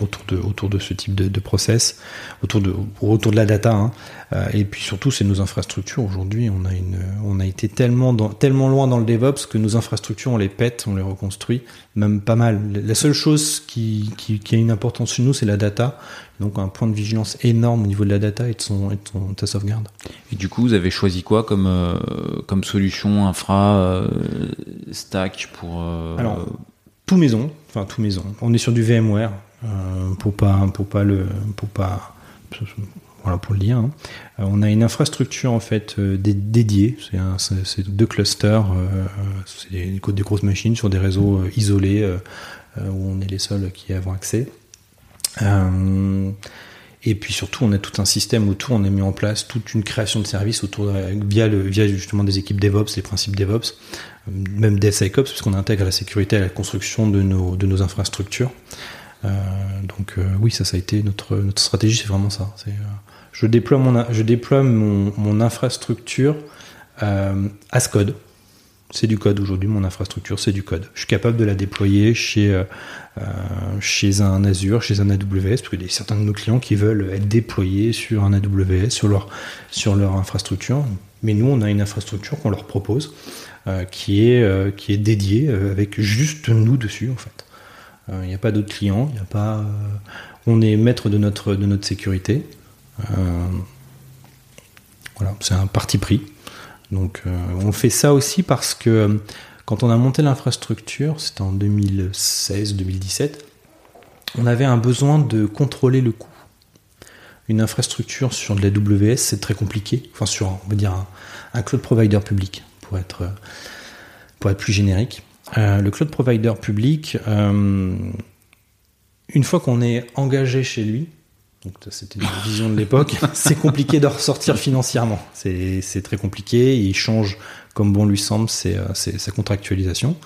autour de ce type de, process, autour de la data. Hein. Euh, et puis surtout, c'est nos infrastructures. Aujourd'hui, on a été tellement loin dans le DevOps que nos infrastructures, on les pète, on les reconstruit, même pas mal. La seule chose qui, qui a une importance chez nous, c'est la data. Donc un point de vigilance énorme au niveau de la data et de, son, et de, son, de sa sauvegarde. Et du coup, vous avez choisi quoi comme, euh, comme solution infra euh, stack pour euh, Alors, tout maison, enfin tout maison. On est sur du VMware pour pas pour pas le pour pas voilà pour le dire. Hein. on a une infrastructure en fait dédiée. C'est deux clusters, c'est des, des, grosses machines sur des réseaux isolés où on est les seuls qui y avons accès. Et puis surtout, on a tout un système autour, on a mis en place toute une création de services autour via, le, via justement des équipes DevOps, les principes DevOps, euh, même DevSecOps, puisqu'on intègre la sécurité à la construction de nos, de nos infrastructures. Euh, donc euh, oui, ça, ça a été notre, notre stratégie, c'est vraiment ça. Je déploie mon, je déploie mon, mon infrastructure as code. C'est du code aujourd'hui, mon infrastructure, c'est du code. Je suis capable de la déployer chez euh, chez un Azure, chez un AWS, parce qu'il y a certains de nos clients qui veulent être déployés sur un AWS, sur leur, infrastructure. Mais nous, on a une infrastructure qu'on leur propose euh, qui, est, euh, dédiée avec juste nous dessus, en fait. Il n'y a pas d'autres clients, on est maître de notre sécurité. voilà, c'est un parti pris. Donc, on fait ça aussi parce que quand on a monté l'infrastructure, c'était en 2016-2017, on avait un besoin de contrôler le coût. Une infrastructure sur de l'AWS, c'est très compliqué. Enfin, sur, on va dire, un, cloud provider public, pour être, être plus générique. Euh, le cloud provider public, euh, une fois qu'on est engagé chez lui, Donc c'était une vision de l'époque. c'est compliqué de ressortir financièrement. C'est très compliqué. Il change comme bon lui semble c'est sa contractualisation.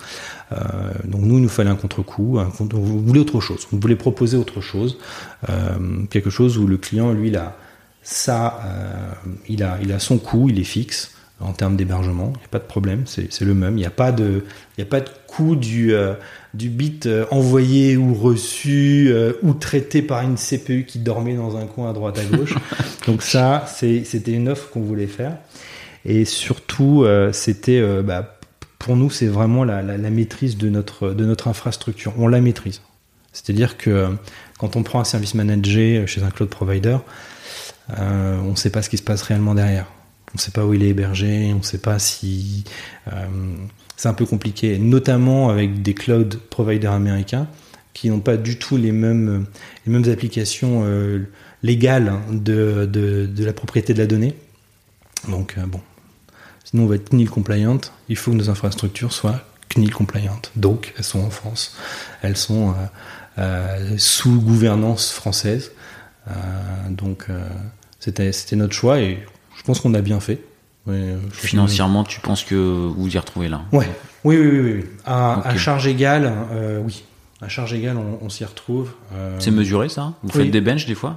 Euh, donc nous, il nous fallait un contre-coup. Vous voulez autre chose. Vous voulez proposer autre chose. Euh, quelque chose où le client, lui, il a, ça, euh, il, a, il a son coût, il est fixe en termes d'hébergement, il n'y a pas de problème, c'est le même. Il n'y a pas de, il a pas de coût du, du bit envoyé ou reçu ou traité par une CPU qui dormait dans un coin à droite à gauche. Donc ça, c'était une offre qu'on voulait faire. Et surtout, c'était bah, pour nous, c'est vraiment la, maîtrise de notre, de notre infrastructure. On la maîtrise. C'est-à-dire que quand on prend un service manager chez un cloud provider, euh, on ne sait pas ce qui se passe réellement derrière. On ne sait pas où il est hébergé, on ne sait pas si... Euh, c'est un peu compliqué, notamment avec des cloud providers américains qui n'ont pas du tout les mêmes, les mêmes applications euh, légales de, de, de, la propriété de la donnée. Donc bon, Sinon, on va être CNIL compliant. Il faut que nos infrastructures soient CNIL compliant. Donc, elles sont en France. Elles sont euh, euh, sous gouvernance française. Euh, donc, c'était notre choix et je pense qu'on a bien fait. Financièrement, tu penses que vous y retrouvez là ouais. Oui, oui, oui. oui. À, charge égale, oui. À charge égale, on, s'y retrouve. C'est mesuré ça? Vous faites des benches des fois?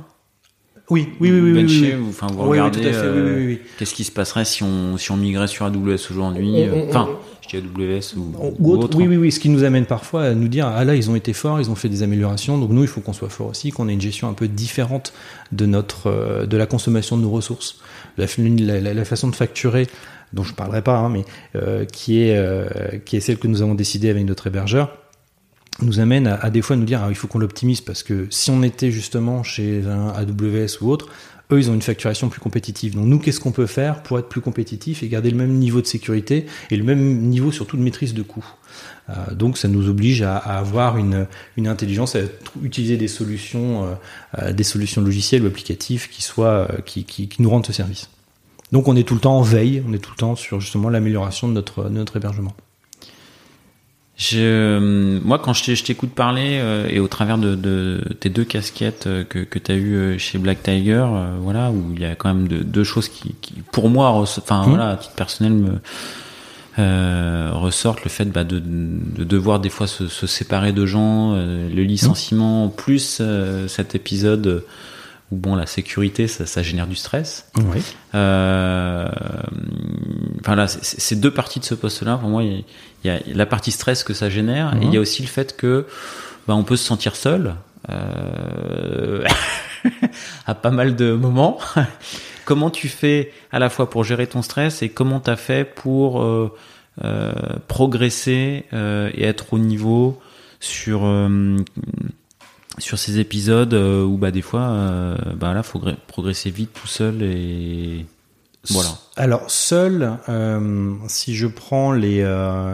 Oui, oui, oui, oui, oui, Enfin, vous regardez euh, qu'est-ce qui se passerait si on si on migrait sur AWS aujourd'hui. Euh, enfin, je dis AWS ou, autre. Oui, oui, oui. Ce qui nous amène parfois à nous dire ah là ils ont été forts, ils ont fait des améliorations. Donc nous il faut qu'on soit fort aussi, qu'on ait une gestion un peu différente de notre euh, de la consommation de nos ressources, la, la, façon de facturer dont je parlerai pas, hein, mais qui est qui est celle que nous avons décidé avec notre hébergeur nous amène à, des fois nous dire ah, il faut qu'on l'optimise parce que si on était justement chez un AWS ou autre, eux ils ont une facturation plus compétitive. Donc nous qu'est-ce qu'on peut faire pour être plus compétitif et garder le même niveau de sécurité et le même niveau surtout de maîtrise de coût? Euh, donc ça nous oblige à, avoir une, une, intelligence, à utiliser des solutions, euh, euh, des solutions logicielles ou applicatives qui soient qui, qui, qui, nous rendent ce service. Donc on est tout le temps en veille, on est tout le temps sur justement l'amélioration de notre, de notre hébergement. Je, euh, moi, quand je t'écoute parler euh, et au travers de, de, tes deux casquettes euh, que, que tu as eues chez Black Tiger, voilà, où il y a quand même de, deux choses qui, qui pour moi, enfin mmh. voilà, à titre personnel, me ressortent le fait bah, de, de, devoir des fois se, se séparer de gens, le licenciement, plus cet épisode où bon la sécurité ça, ça génère du stress. Oui. Euh, enfin là, c'est deux parties de ce poste-là. Pour moi, il y, a, la partie stress que ça génère, et il y a mhm. aussi le fait que bah, on peut se sentir seul euh, à pas mal de moments. comment tu fais à la fois pour gérer ton stress et comment tu as fait pour euh, euh, progresser et être au niveau sur sur ces épisodes où bah des fois bah là faut progresser vite tout seul et Alors seul, euh, si je prends les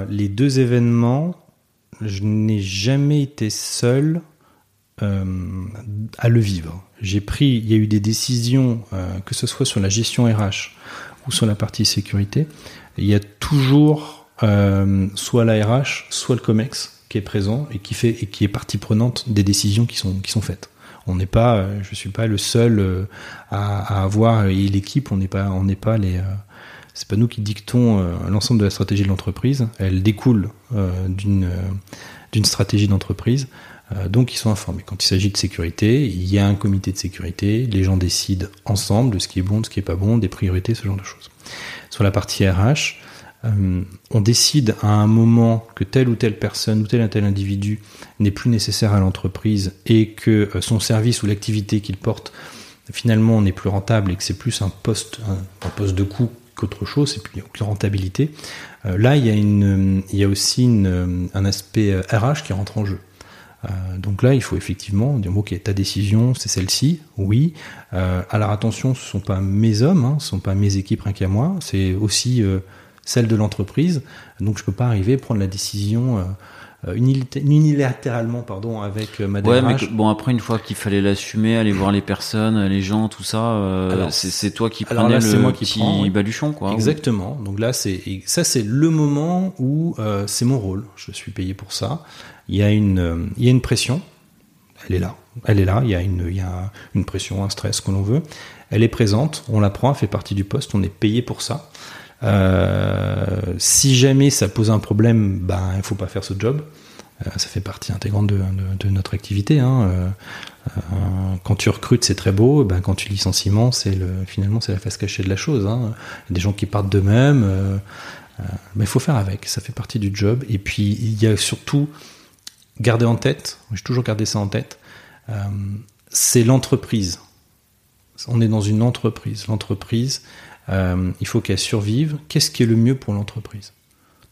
les deux événements, je n'ai jamais été seul à le vivre. J'ai pris, il y a eu des décisions, que ce soit sur la gestion RH ou sur la partie sécurité, il y a toujours soit la RH, soit le COMEX qui est présent et qui fait et qui est partie prenante des décisions qui sont faites. On n'est pas, euh, je suis pas le seul euh, à, avoir et l'équipe, on n'est pas, on n'est pas les, euh, c'est pas nous qui dictons l'ensemble de la stratégie de l'entreprise. Elle découle d'une d'une stratégie d'entreprise. donc ils sont informés. Quand il s'agit de sécurité, il y a un comité de sécurité. Les gens décident ensemble de ce qui est bon, de ce qui est pas bon, des priorités, ce genre de choses. Sur la partie RH, euh, on décide à un moment que telle ou telle personne ou tel ou tel individu n'est plus nécessaire à l'entreprise et que euh, son service ou l'activité qu'il porte finalement n'est plus rentable et que c'est plus un poste, un, poste de coût qu'autre chose, c'est plus une rentabilité. Euh, là, il y a, une, il y a aussi un aspect RH qui rentre en jeu. donc là, il faut effectivement dire ok, ta décision, c'est celle-ci, oui. alors attention, ce ne sont pas mes hommes, hein, ce ne sont pas mes équipes rien qu'à moi, c'est aussi celle de l'entreprise. Donc je peux pas arriver à prendre la décision euh, unilatéralement pardon avec euh, ma Ouais, mais bon après une fois qu'il fallait l'assumer, aller voir les personnes, les gens, tout ça, euh, c'est toi qui prenais le moi qui petit prends, baluchon quoi. Exactement. Donc là c'est ça c'est le moment où c'est mon rôle. Je suis payé pour ça. Il y a une il y a une pression. Elle est là. Elle est là, il y a une, il y a une pression, un stress, ce que l'on veut. Elle est présente, on la prend, elle fait partie du poste, on est payé pour ça. Euh, si jamais ça pose un problème, ben il faut pas faire ce job. Euh, ça fait partie intégrante de, notre activité. Hein. Euh, quand tu recrutes, c'est très beau. Ben, quand tu licencies, c'est le, finalement c'est la face cachée de la chose. Hein. Il y a des gens qui partent d'eux-mêmes. Mais il faut faire avec. Ça fait partie du job. Et puis il y a surtout garder en tête. J'ai toujours gardé ça en tête. c'est l'entreprise. On est dans une entreprise. L'entreprise, euh, il faut qu'elle survive. Qu'est-ce qui est le mieux pour l'entreprise?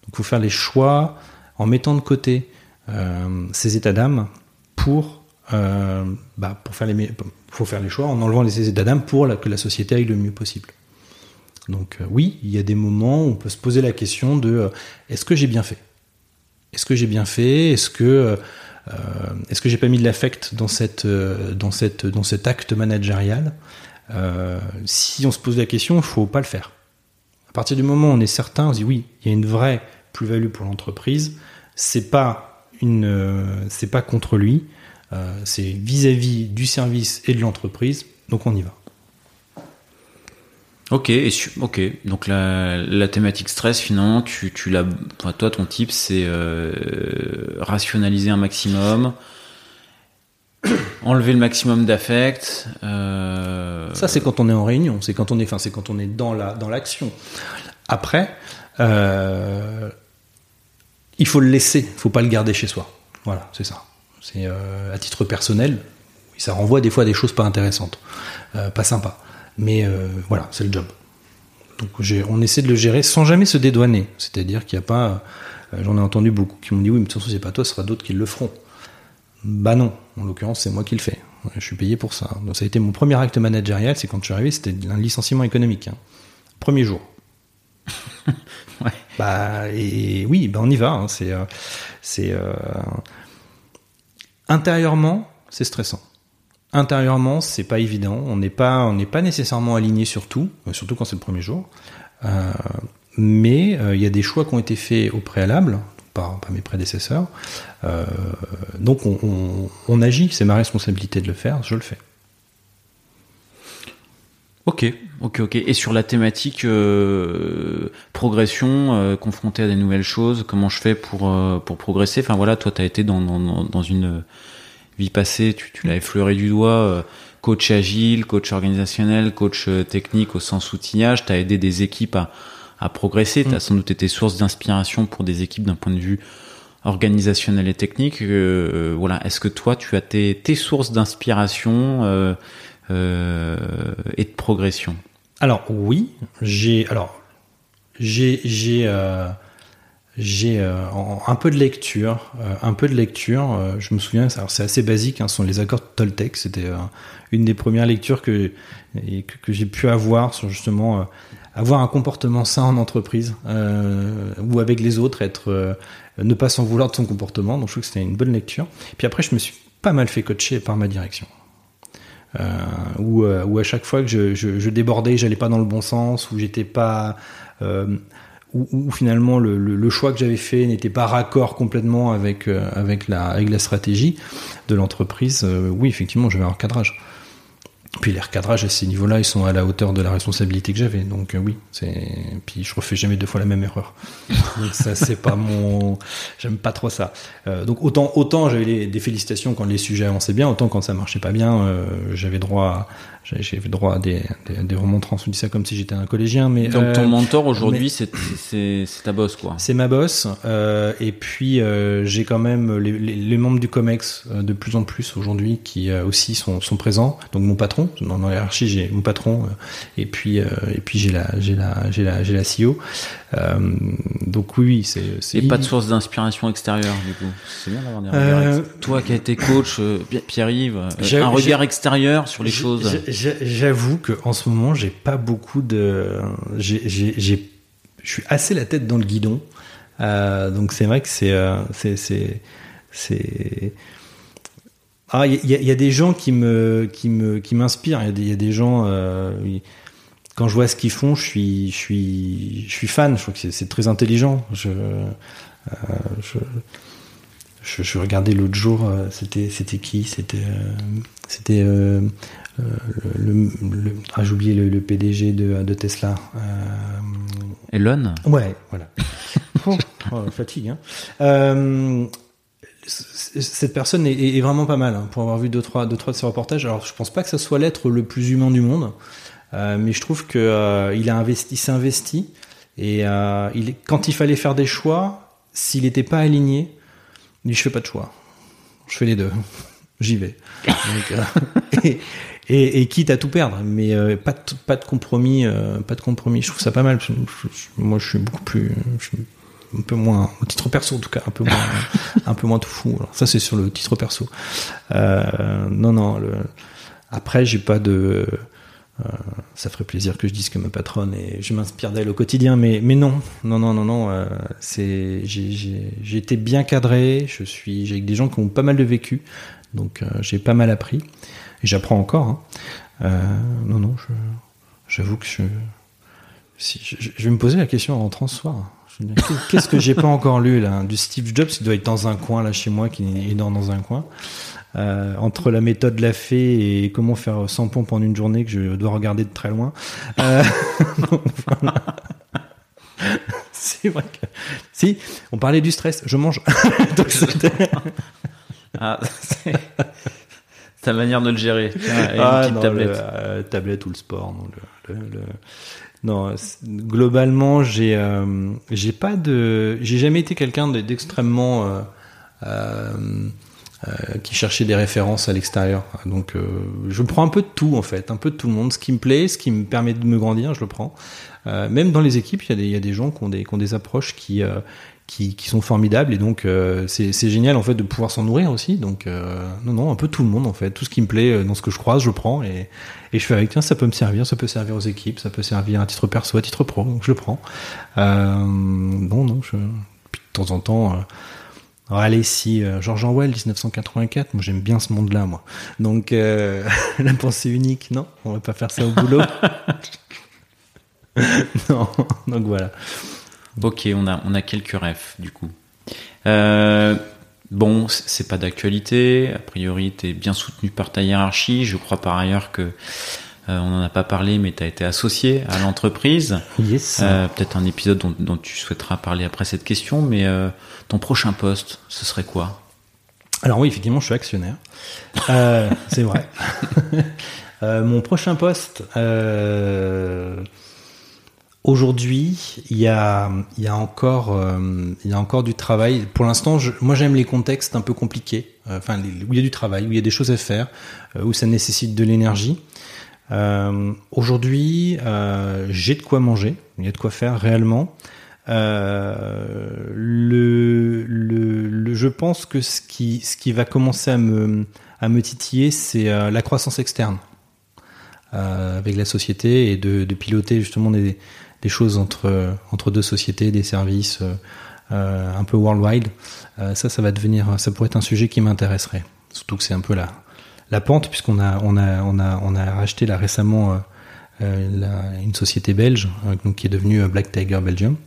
Donc, il faut faire les choix en mettant de côté euh, ces états d'âme pour, euh, bah, pour faire les, faut faire les choix en enlevant les états d'âme pour que la société aille le mieux possible. Donc, oui, il y a des moments où on peut se poser la question de est-ce que j'ai bien fait? Est-ce que j'ai bien fait? Est-ce que est-ce que j'ai pas mis de l'affect dans dans dans cet acte managérial? Euh, si on se pose la question, il faut pas le faire. À partir du moment où on est certain, on dit oui, il y a une vraie plus-value pour l'entreprise. C'est pas une, euh, c'est pas contre lui. Euh, c'est vis-à-vis du service et de l'entreprise. Donc on y va. Ok, ok. Donc la, thématique stress, finalement, tu, tu l'as, toi, ton type, c'est rationaliser un maximum, enlever le maximum d'affect. Euh, Ça, c'est quand on est en réunion, c'est quand on est, enfin, c'est quand on est dans la dans l'action. Après, euh, il faut le laisser, il faut pas le garder chez soi. Voilà, c'est ça. C'est euh, à titre personnel, ça renvoie des fois à des choses pas intéressantes, pas sympas. Mais voilà, c'est le job. Donc on essaie de le gérer sans jamais se dédouaner. C'est-à-dire qu'il n'y a pas. J'en ai entendu beaucoup qui m'ont dit oui, mais de toute façon, c'est pas toi, ce sera d'autres qui le feront. Bah non, en l'occurrence, c'est moi qui le fais. Je suis payé pour ça. Donc ça a été mon premier acte managérial, c'est quand je suis arrivé, c'était un licenciement économique. Hein. Premier jour. ouais. Bah et oui, bah on y va. Hein. C'est euh, c'est euh, intérieurement, c'est stressant. Intérieurement, c'est pas évident. On n'est pas on n'est pas nécessairement aligné sur tout, euh, surtout quand c'est le premier jour. mais il y a des choix qui ont été faits au préalable par, mes prédécesseurs. Euh, donc on, agit, c'est ma responsabilité de le faire, je le fais. Ok, ok, ok. Et sur la thématique euh, progression, euh, confronté à des nouvelles choses, comment je fais pour, pour progresser? Enfin voilà, toi, tu as été dans, dans, une vie passée, tu, tu l'as effleuré du doigt, coach agile, coach organisationnel, coach technique au sens outillage, tu as aidé des équipes à, à progresser. Tu as sans doute été source d'inspiration pour des équipes d'un point de vue organisationnel et technique. Euh, voilà, est-ce que toi, tu as tes, tes sources d'inspiration euh, euh, et de progression? Alors oui, j'ai alors j'ai j'ai euh, j'ai euh, un peu de lecture, un peu de lecture. je me souviens, c'est assez basique, hein, ce sont les accords de Toltec. C'était une des premières lectures que que, que j'ai pu avoir sur justement avoir un comportement sain en entreprise euh, ou avec les autres, être euh, ne pas s'en vouloir de son comportement. Donc je trouve que c'était une bonne lecture. Puis après, je me suis pas mal fait coacher par ma direction. Euh, où, euh, à chaque fois que je, je, je débordais, j'allais pas dans le bon sens, où j'étais pas, où, finalement le, choix que j'avais fait n'était pas raccord complètement avec avec la avec la stratégie de l'entreprise. oui, effectivement, j'avais un cadrage. Puis les recadrages à ces niveaux-là, ils sont à la hauteur de la responsabilité que j'avais. Donc euh, oui, c'est. Puis je refais jamais deux fois la même erreur. donc ça, c'est pas mon. J'aime pas trop ça. Euh, donc autant autant j'avais des félicitations quand les sujets avançaient bien, autant quand ça marchait pas bien, euh, j'avais droit j'ai droit à des, des, des, remontrances, on dit ça comme si j'étais un collégien. Mais, Donc ton euh, mentor aujourd'hui, c'est ta boss, quoi. C'est ma boss. Euh, et puis euh, j'ai quand même les, les, les, membres du COMEX euh, de plus en plus aujourd'hui qui euh, aussi sont, sont, présents. Donc mon patron, dans, dans hiérarchie, j'ai mon patron. et puis et puis j'ai la j'ai la j'ai la j'ai la CEO. donc oui, c'est. Et pas de source d'inspiration extérieure du coup. C'est bien d'avoir des regards. Toi qui as été coach, Pierre-Yves, un regard extérieur sur les choses. J'avoue que en ce moment, j'ai pas beaucoup de. Je suis assez la tête dans le guidon. Euh, donc c'est vrai que c'est, euh, c'est. Ah, il y, a des gens qui me, qui me, qui m'inspirent. Il y, a des gens. Euh, quand je vois ce qu'ils font, je suis, je suis, je suis fan. Je trouve que c'est, très intelligent. Je, je je, je regardais l'autre jour, c'était c'était qui? C'était c'était le, le- ah, j'ai oublié le, le PDG de, de Tesla. Euh, Elon Ouais, voilà. oh, oh, fatigue. Hein. Euh, cette personne est, est- est vraiment pas mal hein, pour avoir vu deux trois, deux trois de ses reportages. Alors, je pense pas que ça soit l'être le plus humain du monde, euh, mais je trouve que euh, il a investi, il s'est investi et euh, il, quand il fallait faire des choix, s'il n'était pas aligné, il dit je fais pas de choix, je fais les deux, j'y vais. Donc, euh, et, et, et quitte à tout perdre, mais euh, pas de, pas de compromis, euh, pas de compromis. Je trouve ça pas mal. Je- je- moi, je suis beaucoup plus, je suis un peu moins, au titre perso en tout cas, un peu moins, un peu moins tout fou. Alors, ça, c'est sur le titre perso. Euh, non, non. Le, après, j'ai pas de. euh, ça ferait plaisir que je dise que ma patronne et je m'inspire d'elle au quotidien, mais mais non, non, non, non, non. euh, c'est j'ai été bien cadré. Je suis j'ai avec des gens qui ont pas mal de vécu, donc euh, j'ai pas mal appris et j'apprends encore. hein. Euh, non, non, j'avoue que je si je, vais me poser la question en rentrant ce soir. Qu'est-ce que j'ai pas encore lu là? Du Steve Jobs, il doit être dans un coin là chez moi, qui est dans, un coin. Euh, entre la méthode la fée et comment faire 100 pompes en une journée que je dois regarder de très loin. Voilà. C'est vrai que si on parlait du stress, je mange. Donc, Ah, c'est ta manière de le gérer. Tiens, et une Ah, petite non, tablette. le, euh, tablette ou le sport. Non, le, le- le- non c'est- globalement, j'ai euh, j'ai pas de, j'ai jamais été quelqu'un de- d'extrêmement euh, euh, euh, qui cherchait des références à l'extérieur. Donc, euh, je prends un peu de tout en fait, un peu de tout le monde. Ce qui me plaît, ce qui me permet de me grandir, je le prends. Euh, même dans les équipes, il y, a des- il y a des gens qui ont des, qui ont des approches qui euh, qui, qui sont formidables. Et donc euh, c'est génial en fait de pouvoir s'en nourrir aussi. Donc euh, non non un peu tout le monde en fait. Tout ce qui me plaît euh, dans ce que je croise je prends. Et, et je fais avec tiens ça peut me servir ça peut servir aux équipes ça peut servir à titre perso à titre pro. Donc je le prends. Euh, non non je puis de temps en temps allez si George Orwell 1984 moi j'aime bien ce monde là moi. Donc la pensée unique non on va pas faire ça au boulot. Non donc voilà Ok, on a, on a quelques refs du coup. Euh, bon, c'est pas d'actualité. A priori, tu es bien soutenu par ta hiérarchie. Je crois par ailleurs que euh, on n'en a pas parlé, mais tu as été associé à l'entreprise. yes Euh, Peut-être un épisode dont, dont tu souhaiteras parler après cette question, mais euh, ton prochain poste, ce serait quoi? Alors oui, effectivement, je suis actionnaire. C'est vrai. Mon prochain poste, euh, aujourd'hui, il y a, encore, euh, y a encore du travail. Pour l'instant, moi, j'aime les contextes un peu compliqués, euh, enfin où il y a du travail, où il y a des choses à faire, euh, où ça nécessite de l'énergie. Aujourd'hui, j'ai de quoi manger, il y a de quoi faire réellement. Le, le, le- je pense que ce qui, va commencer à me, titiller, c'est la croissance externe avec la société et de, de piloter justement des, des choses entre, entre deux sociétés, des services euh, euh, un peu worldwide. Euh, ça, ça va devenir, ça pourrait être un sujet qui m'intéresserait. Surtout que c'est un peu la, la pente puisqu'on a, on a, on a, on a racheté là récemment euh, euh, une société belge euh, donc, qui est devenue euh, Black Tiger Belgium.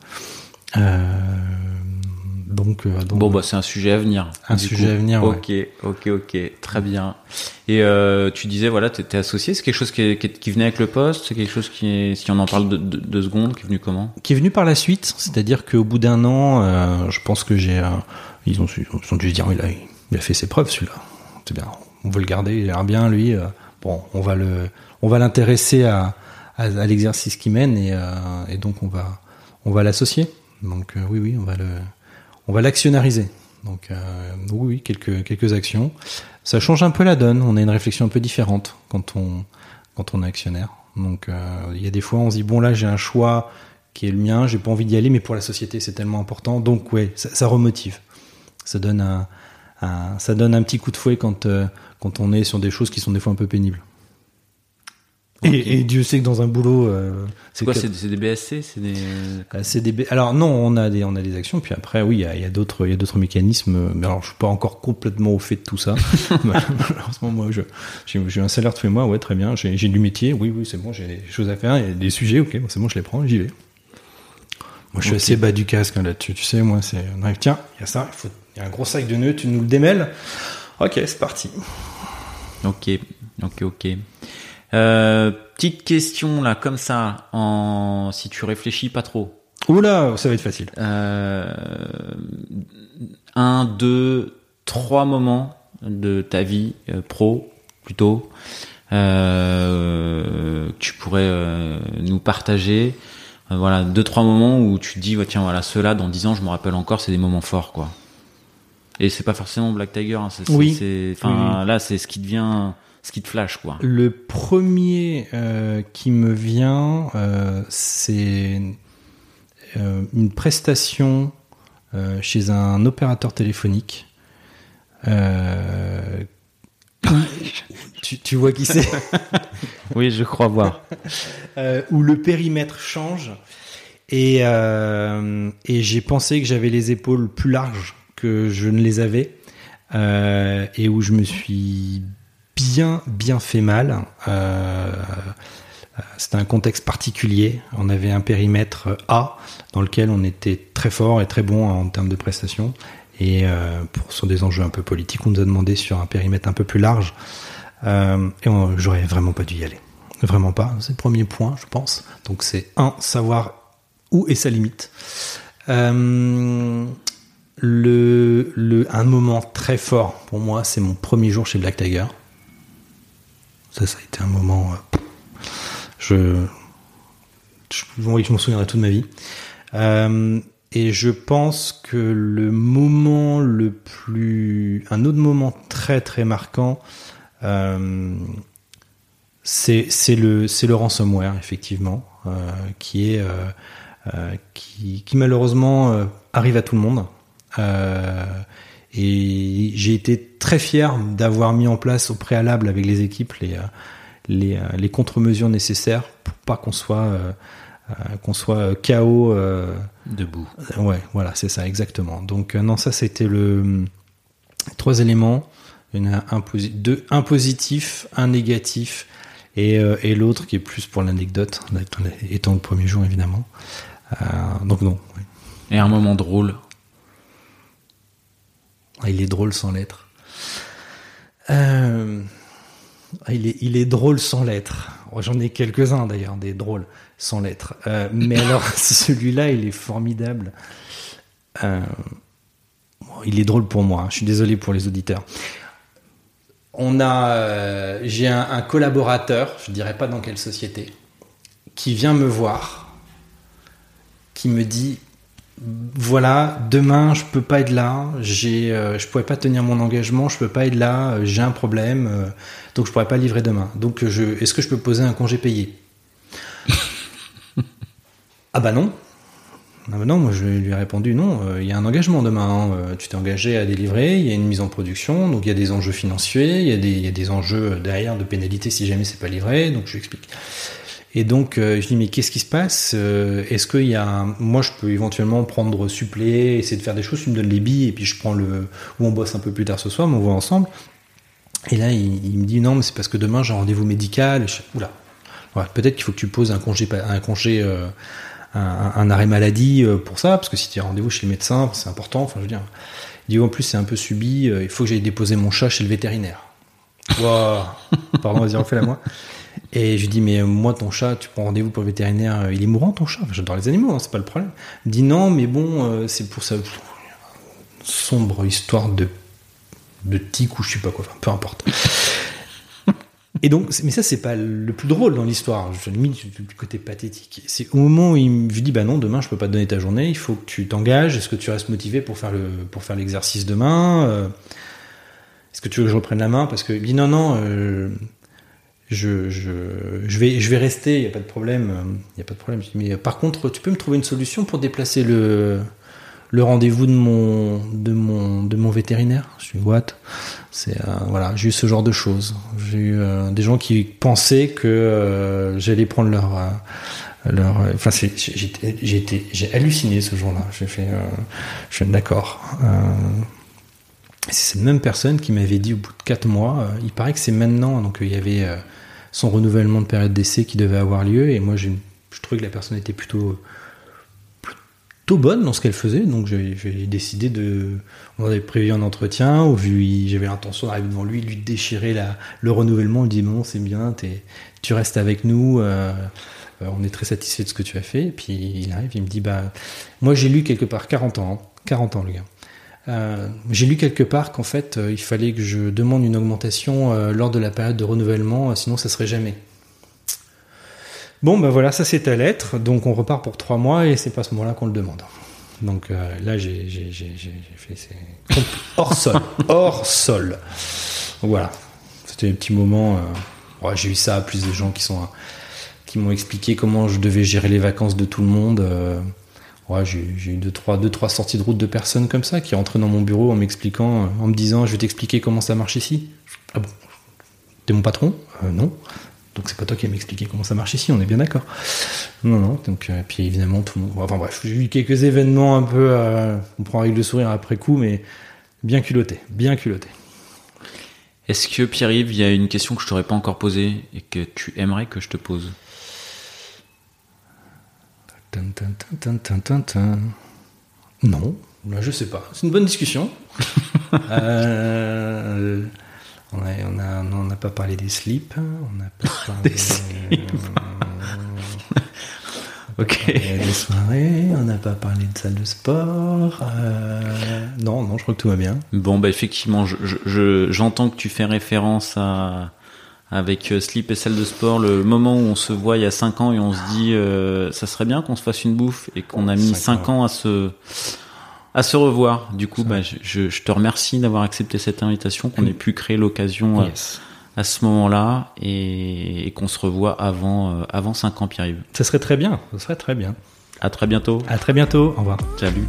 Euh, donc, euh, donc Bon, bah, c'est un sujet à venir. Un sujet à venir, ouais. Ok, ok, ok, très bien. Et euh, tu disais, voilà, tu étais associé, c'est quelque chose qui, est- qui, est- qui venait avec le poste, c'est quelque chose qui est, si on en parle de, de- deux secondes, qui est venu comment? Qui est venu par la suite, c'est-à-dire qu'au bout d'un an, euh, je pense que j'ai, euh, ils ont, su- ils ont dû se dire, il a, il a fait ses preuves celui-là, c'est bien, on veut le garder, il a l'air bien lui, euh, bon, on va le, on va l'intéresser à, à, à l'exercice qu'il mène et, euh, et donc on va, on va l'associer. Donc euh, oui, oui, on va le, on va l'actionnariser. Donc euh, oui, quelques quelques actions. Ça change un peu la donne. On a une réflexion un peu différente quand on quand on est actionnaire. Donc euh, il y a des fois on se dit bon là j'ai un choix qui est le mien, j'ai pas envie d'y aller, mais pour la société c'est tellement important. Donc ouais, ça, ça remotive. Ça donne un, un- ça donne un petit coup de fouet quand euh, quand on est sur des choses qui sont des fois un peu pénibles. Et, et Dieu sait que dans un boulot, euh, C'est quoi C'est des BSC C'est des. euh, c'est des B- Alors non, on a des on a des actions puis après oui, il y a, d'autres il y a d'autres mécanismes mais alors je suis pas encore complètement au fait de tout ça. Malheureusement moi je j'ai un salaire tous les mois, ouais, très bien, j'ai j'ai du métier, oui oui, c'est bon, j'ai des choses à faire, il y a des sujets, OK, bon, c'est bon, je les prends, j'y vais. Moi je suis assez bas du casque hein, là-dessus, tu sais, moi c'est tiens, il y a ça, il faut Il y a un gros sac de nœuds, tu nous le démêles. Ok, c'est parti. Ok, ok, ok. Euh, petite question là, comme ça, en si tu réfléchis pas trop. Oula, ça va être facile. Euh, un, deux, trois moments de ta vie euh, pro, plutôt, euh, que tu pourrais nous partager. Voilà, deux, trois moments où tu te dis, tiens, voilà, ceux-là, dans dix ans, je me rappelle encore, c'est des moments forts, quoi. Et c'est pas forcément Black Tiger, hein, c'est, Oui. enfin, là, c'est ce qui devient, ce qui te flash, quoi. Le premier euh, qui me vient, euh, c'est euh, une prestation euh, chez un opérateur téléphonique. Euh, tu, tu vois qui c'est? Oui, je crois voir. Euh, Où le périmètre change. Et, euh, et j'ai pensé que j'avais les épaules plus larges que je ne les avais. Euh, et où je me suis bien, bien fait mal. Euh, c'était un contexte particulier. On avait un périmètre A dans lequel on était très fort et très bon en termes de prestations. Et euh, pour, sur des enjeux un peu politiques, on nous a demandé sur un périmètre un peu plus large. Euh, et j'aurais vraiment pas dû y aller. Vraiment pas. C'est le premier point, je pense. Donc c'est un, savoir où est sa limite. Le, le, un moment très fort pour moi, c'est mon premier jour chez Black Tiger. Ça, ça a été un moment. euh, je, je, je m'en souviendrai toute ma vie. Euh, et je pense que le moment le plus. Un autre moment très très marquant, euh, c'est le, le ransomware, effectivement, euh, qui est. qui, qui malheureusement arrive à tout le monde. Et j'ai été très fier d'avoir mis en place au préalable avec les équipes les, euh, les, euh, les contre-mesures nécessaires pour pas qu'on soit, euh, qu'on soit euh, Debout. Ouais, voilà, c'est ça, exactement. Donc, non, ça, c'était le. Trois éléments. Il y en a un, deux, un positif, un négatif, et, euh, et l'autre qui est plus pour l'anecdote, étant le premier jour, évidemment. Euh, donc, non. Et un moment drôle. Ah, il est drôle sans lettres. Euh, ah, il, est, il est drôle sans lettres. Oh, J'en ai quelques-uns d'ailleurs, des drôles sans lettres. Euh, mais alors, celui-là, il est formidable. Euh, bon, il est drôle pour moi. hein. Je suis désolé pour les auditeurs. On a, j'ai un, un collaborateur, je dirais pas dans quelle société, qui vient me voir, qui me dit voilà, demain je peux pas être là, j'ai, euh, je pourrais pas tenir mon engagement, je peux pas être là, euh, j'ai un problème, euh, donc je pourrais pas livrer demain. Donc euh, est-ce que je peux poser un congé payé? Ah bah non. Ah bah non, moi je lui ai répondu non, il y a un engagement demain, hein, tu t'es engagé à délivrer, il y a une mise en production, donc il y a des enjeux financiers, il y y a des enjeux derrière de pénalité si jamais c'est pas livré, donc je lui explique. Et donc, euh, je dis, mais qu'est-ce qui se passe Euh, Est-ce qu'il y a un... Moi, je peux éventuellement prendre supplé, essayer de faire des choses, tu me donnes les billes, et puis je prends le... Ou on bosse un peu plus tard ce soir, mais on voit ensemble. Et là, il, me dit, non, mais c'est parce que demain, j'ai un rendez-vous médical. Je... Oula. Peut-être qu'il faut que tu poses un congé, un congé, euh, un, arrêt maladie euh, pour ça, parce que si tu as rendez-vous chez le médecin, c'est important. Enfin, je veux dire, il dit, en plus, c'est un peu subi, il faut que j'aille déposer mon chat chez le vétérinaire. Wow. Pardon, vas-y, refais-la moi. Et je lui dis, mais euh, moi, ton chat, tu prends rendez-vous pour le vétérinaire, euh, il est mourant ton chat Enfin, J'adore les animaux, hein, c'est pas le problème. Il me dit, non, mais bon, euh, c'est pour ça. Sombre histoire de, de tic ou je sais pas quoi, enfin, peu importe. Et donc, mais ça, c'est pas le plus drôle dans l'histoire. Je limite du, côté pathétique. C'est au moment où il me dis, bah non, demain, je peux pas te donner ta journée, il faut que tu t'engages. Est-ce que tu restes motivé pour faire le, l'exercice demain Est-ce que tu veux que je reprenne la main? Parce que il me dit, non, non, je, je, vais, je vais rester, il n'y a pas de problème. Il y a pas de problème. Mais euh, par contre, tu peux me trouver une solution pour déplacer le, le rendez-vous de mon, de, mon, de mon vétérinaire? Je suis what? C'est euh, voilà, j'ai eu ce genre de choses. J'ai eu euh, des gens qui pensaient que euh, j'allais prendre leur. euh, leur euh, enfin, j'ai halluciné ce jour-là. J'ai fait, euh, je suis d'accord. Euh, c'est cette même personne qui m'avait dit au bout de 4 mois, euh, il paraît que c'est maintenant, donc euh, il y avait euh, son renouvellement de période d'essai qui devait avoir lieu, et moi j'ai- je trouvais que la personne était plutôt, plutôt bonne dans ce qu'elle faisait, donc j'ai décidé de. On avait prévu un entretien, j'avais l'intention d'arriver devant lui, lui déchirer la, le renouvellement, il dit bon c'est bien, tu restes avec nous, euh, euh, on est très satisfait de ce que tu as fait. Et puis il arrive, il me dit bah moi j'ai lu quelque part 40 ans, 40 ans le gars. Euh, j'ai lu quelque part qu'en fait, il fallait que je demande une augmentation lors de la période de renouvellement, sinon ça serait jamais. Bon, ben voilà, ça c'est ta lettre. Donc on repart pour trois mois et c'est pas à ce moment-là qu'on le demande. Donc euh, là, j'ai fait hors sol, hors sol. Voilà, c'était un petit moment. Euh, j'ai eu ça, plus des gens qui sont qui m'ont expliqué comment je devais gérer les vacances de tout le monde. Euh, j'ai eu deux trois, deux, trois sorties de route de personnes comme ça qui rentraient dans mon bureau en m'expliquant, en me disant, je vais t'expliquer comment ça marche ici. Ah bon? T'es mon patron? Non. Donc c'est pas toi qui vas m'expliquer comment ça marche ici, on est bien d'accord. Non, non, donc, euh, puis évidemment, tout le monde. Enfin bref, j'ai eu quelques événements un peu. Euh, on prend avec le sourire après coup, mais bien culotté, bien culotté. Est-ce que Pierre-Yves, il y a une question que je t'aurais pas encore posée et que tu aimerais que je te pose? Non, je sais pas. C'est une bonne discussion. euh, on n'a on a, pas parlé des slips. On n'a pas parlé des slips. ok. Des soirées. On n'a pas parlé de salle de sport. Euh, non, non, je crois que tout va bien. Bon, bah effectivement, j'entends que tu fais référence à avec euh, slip et salle de sport, le moment où on se voit il y a 5 ans et on se dit euh, ça serait bien qu'on se fasse une bouffe et qu'on a mis 5 ans à se à se revoir. Du coup, bah, je, je, te remercie d'avoir accepté cette invitation, qu'on ait pu créer l'occasion euh, à ce moment-là et, qu'on se revoie avant, euh, avant 5 ans, Pierre-Yves. Ça serait très bien, ça serait très bien. À très bientôt. À très bientôt, au revoir. Salut.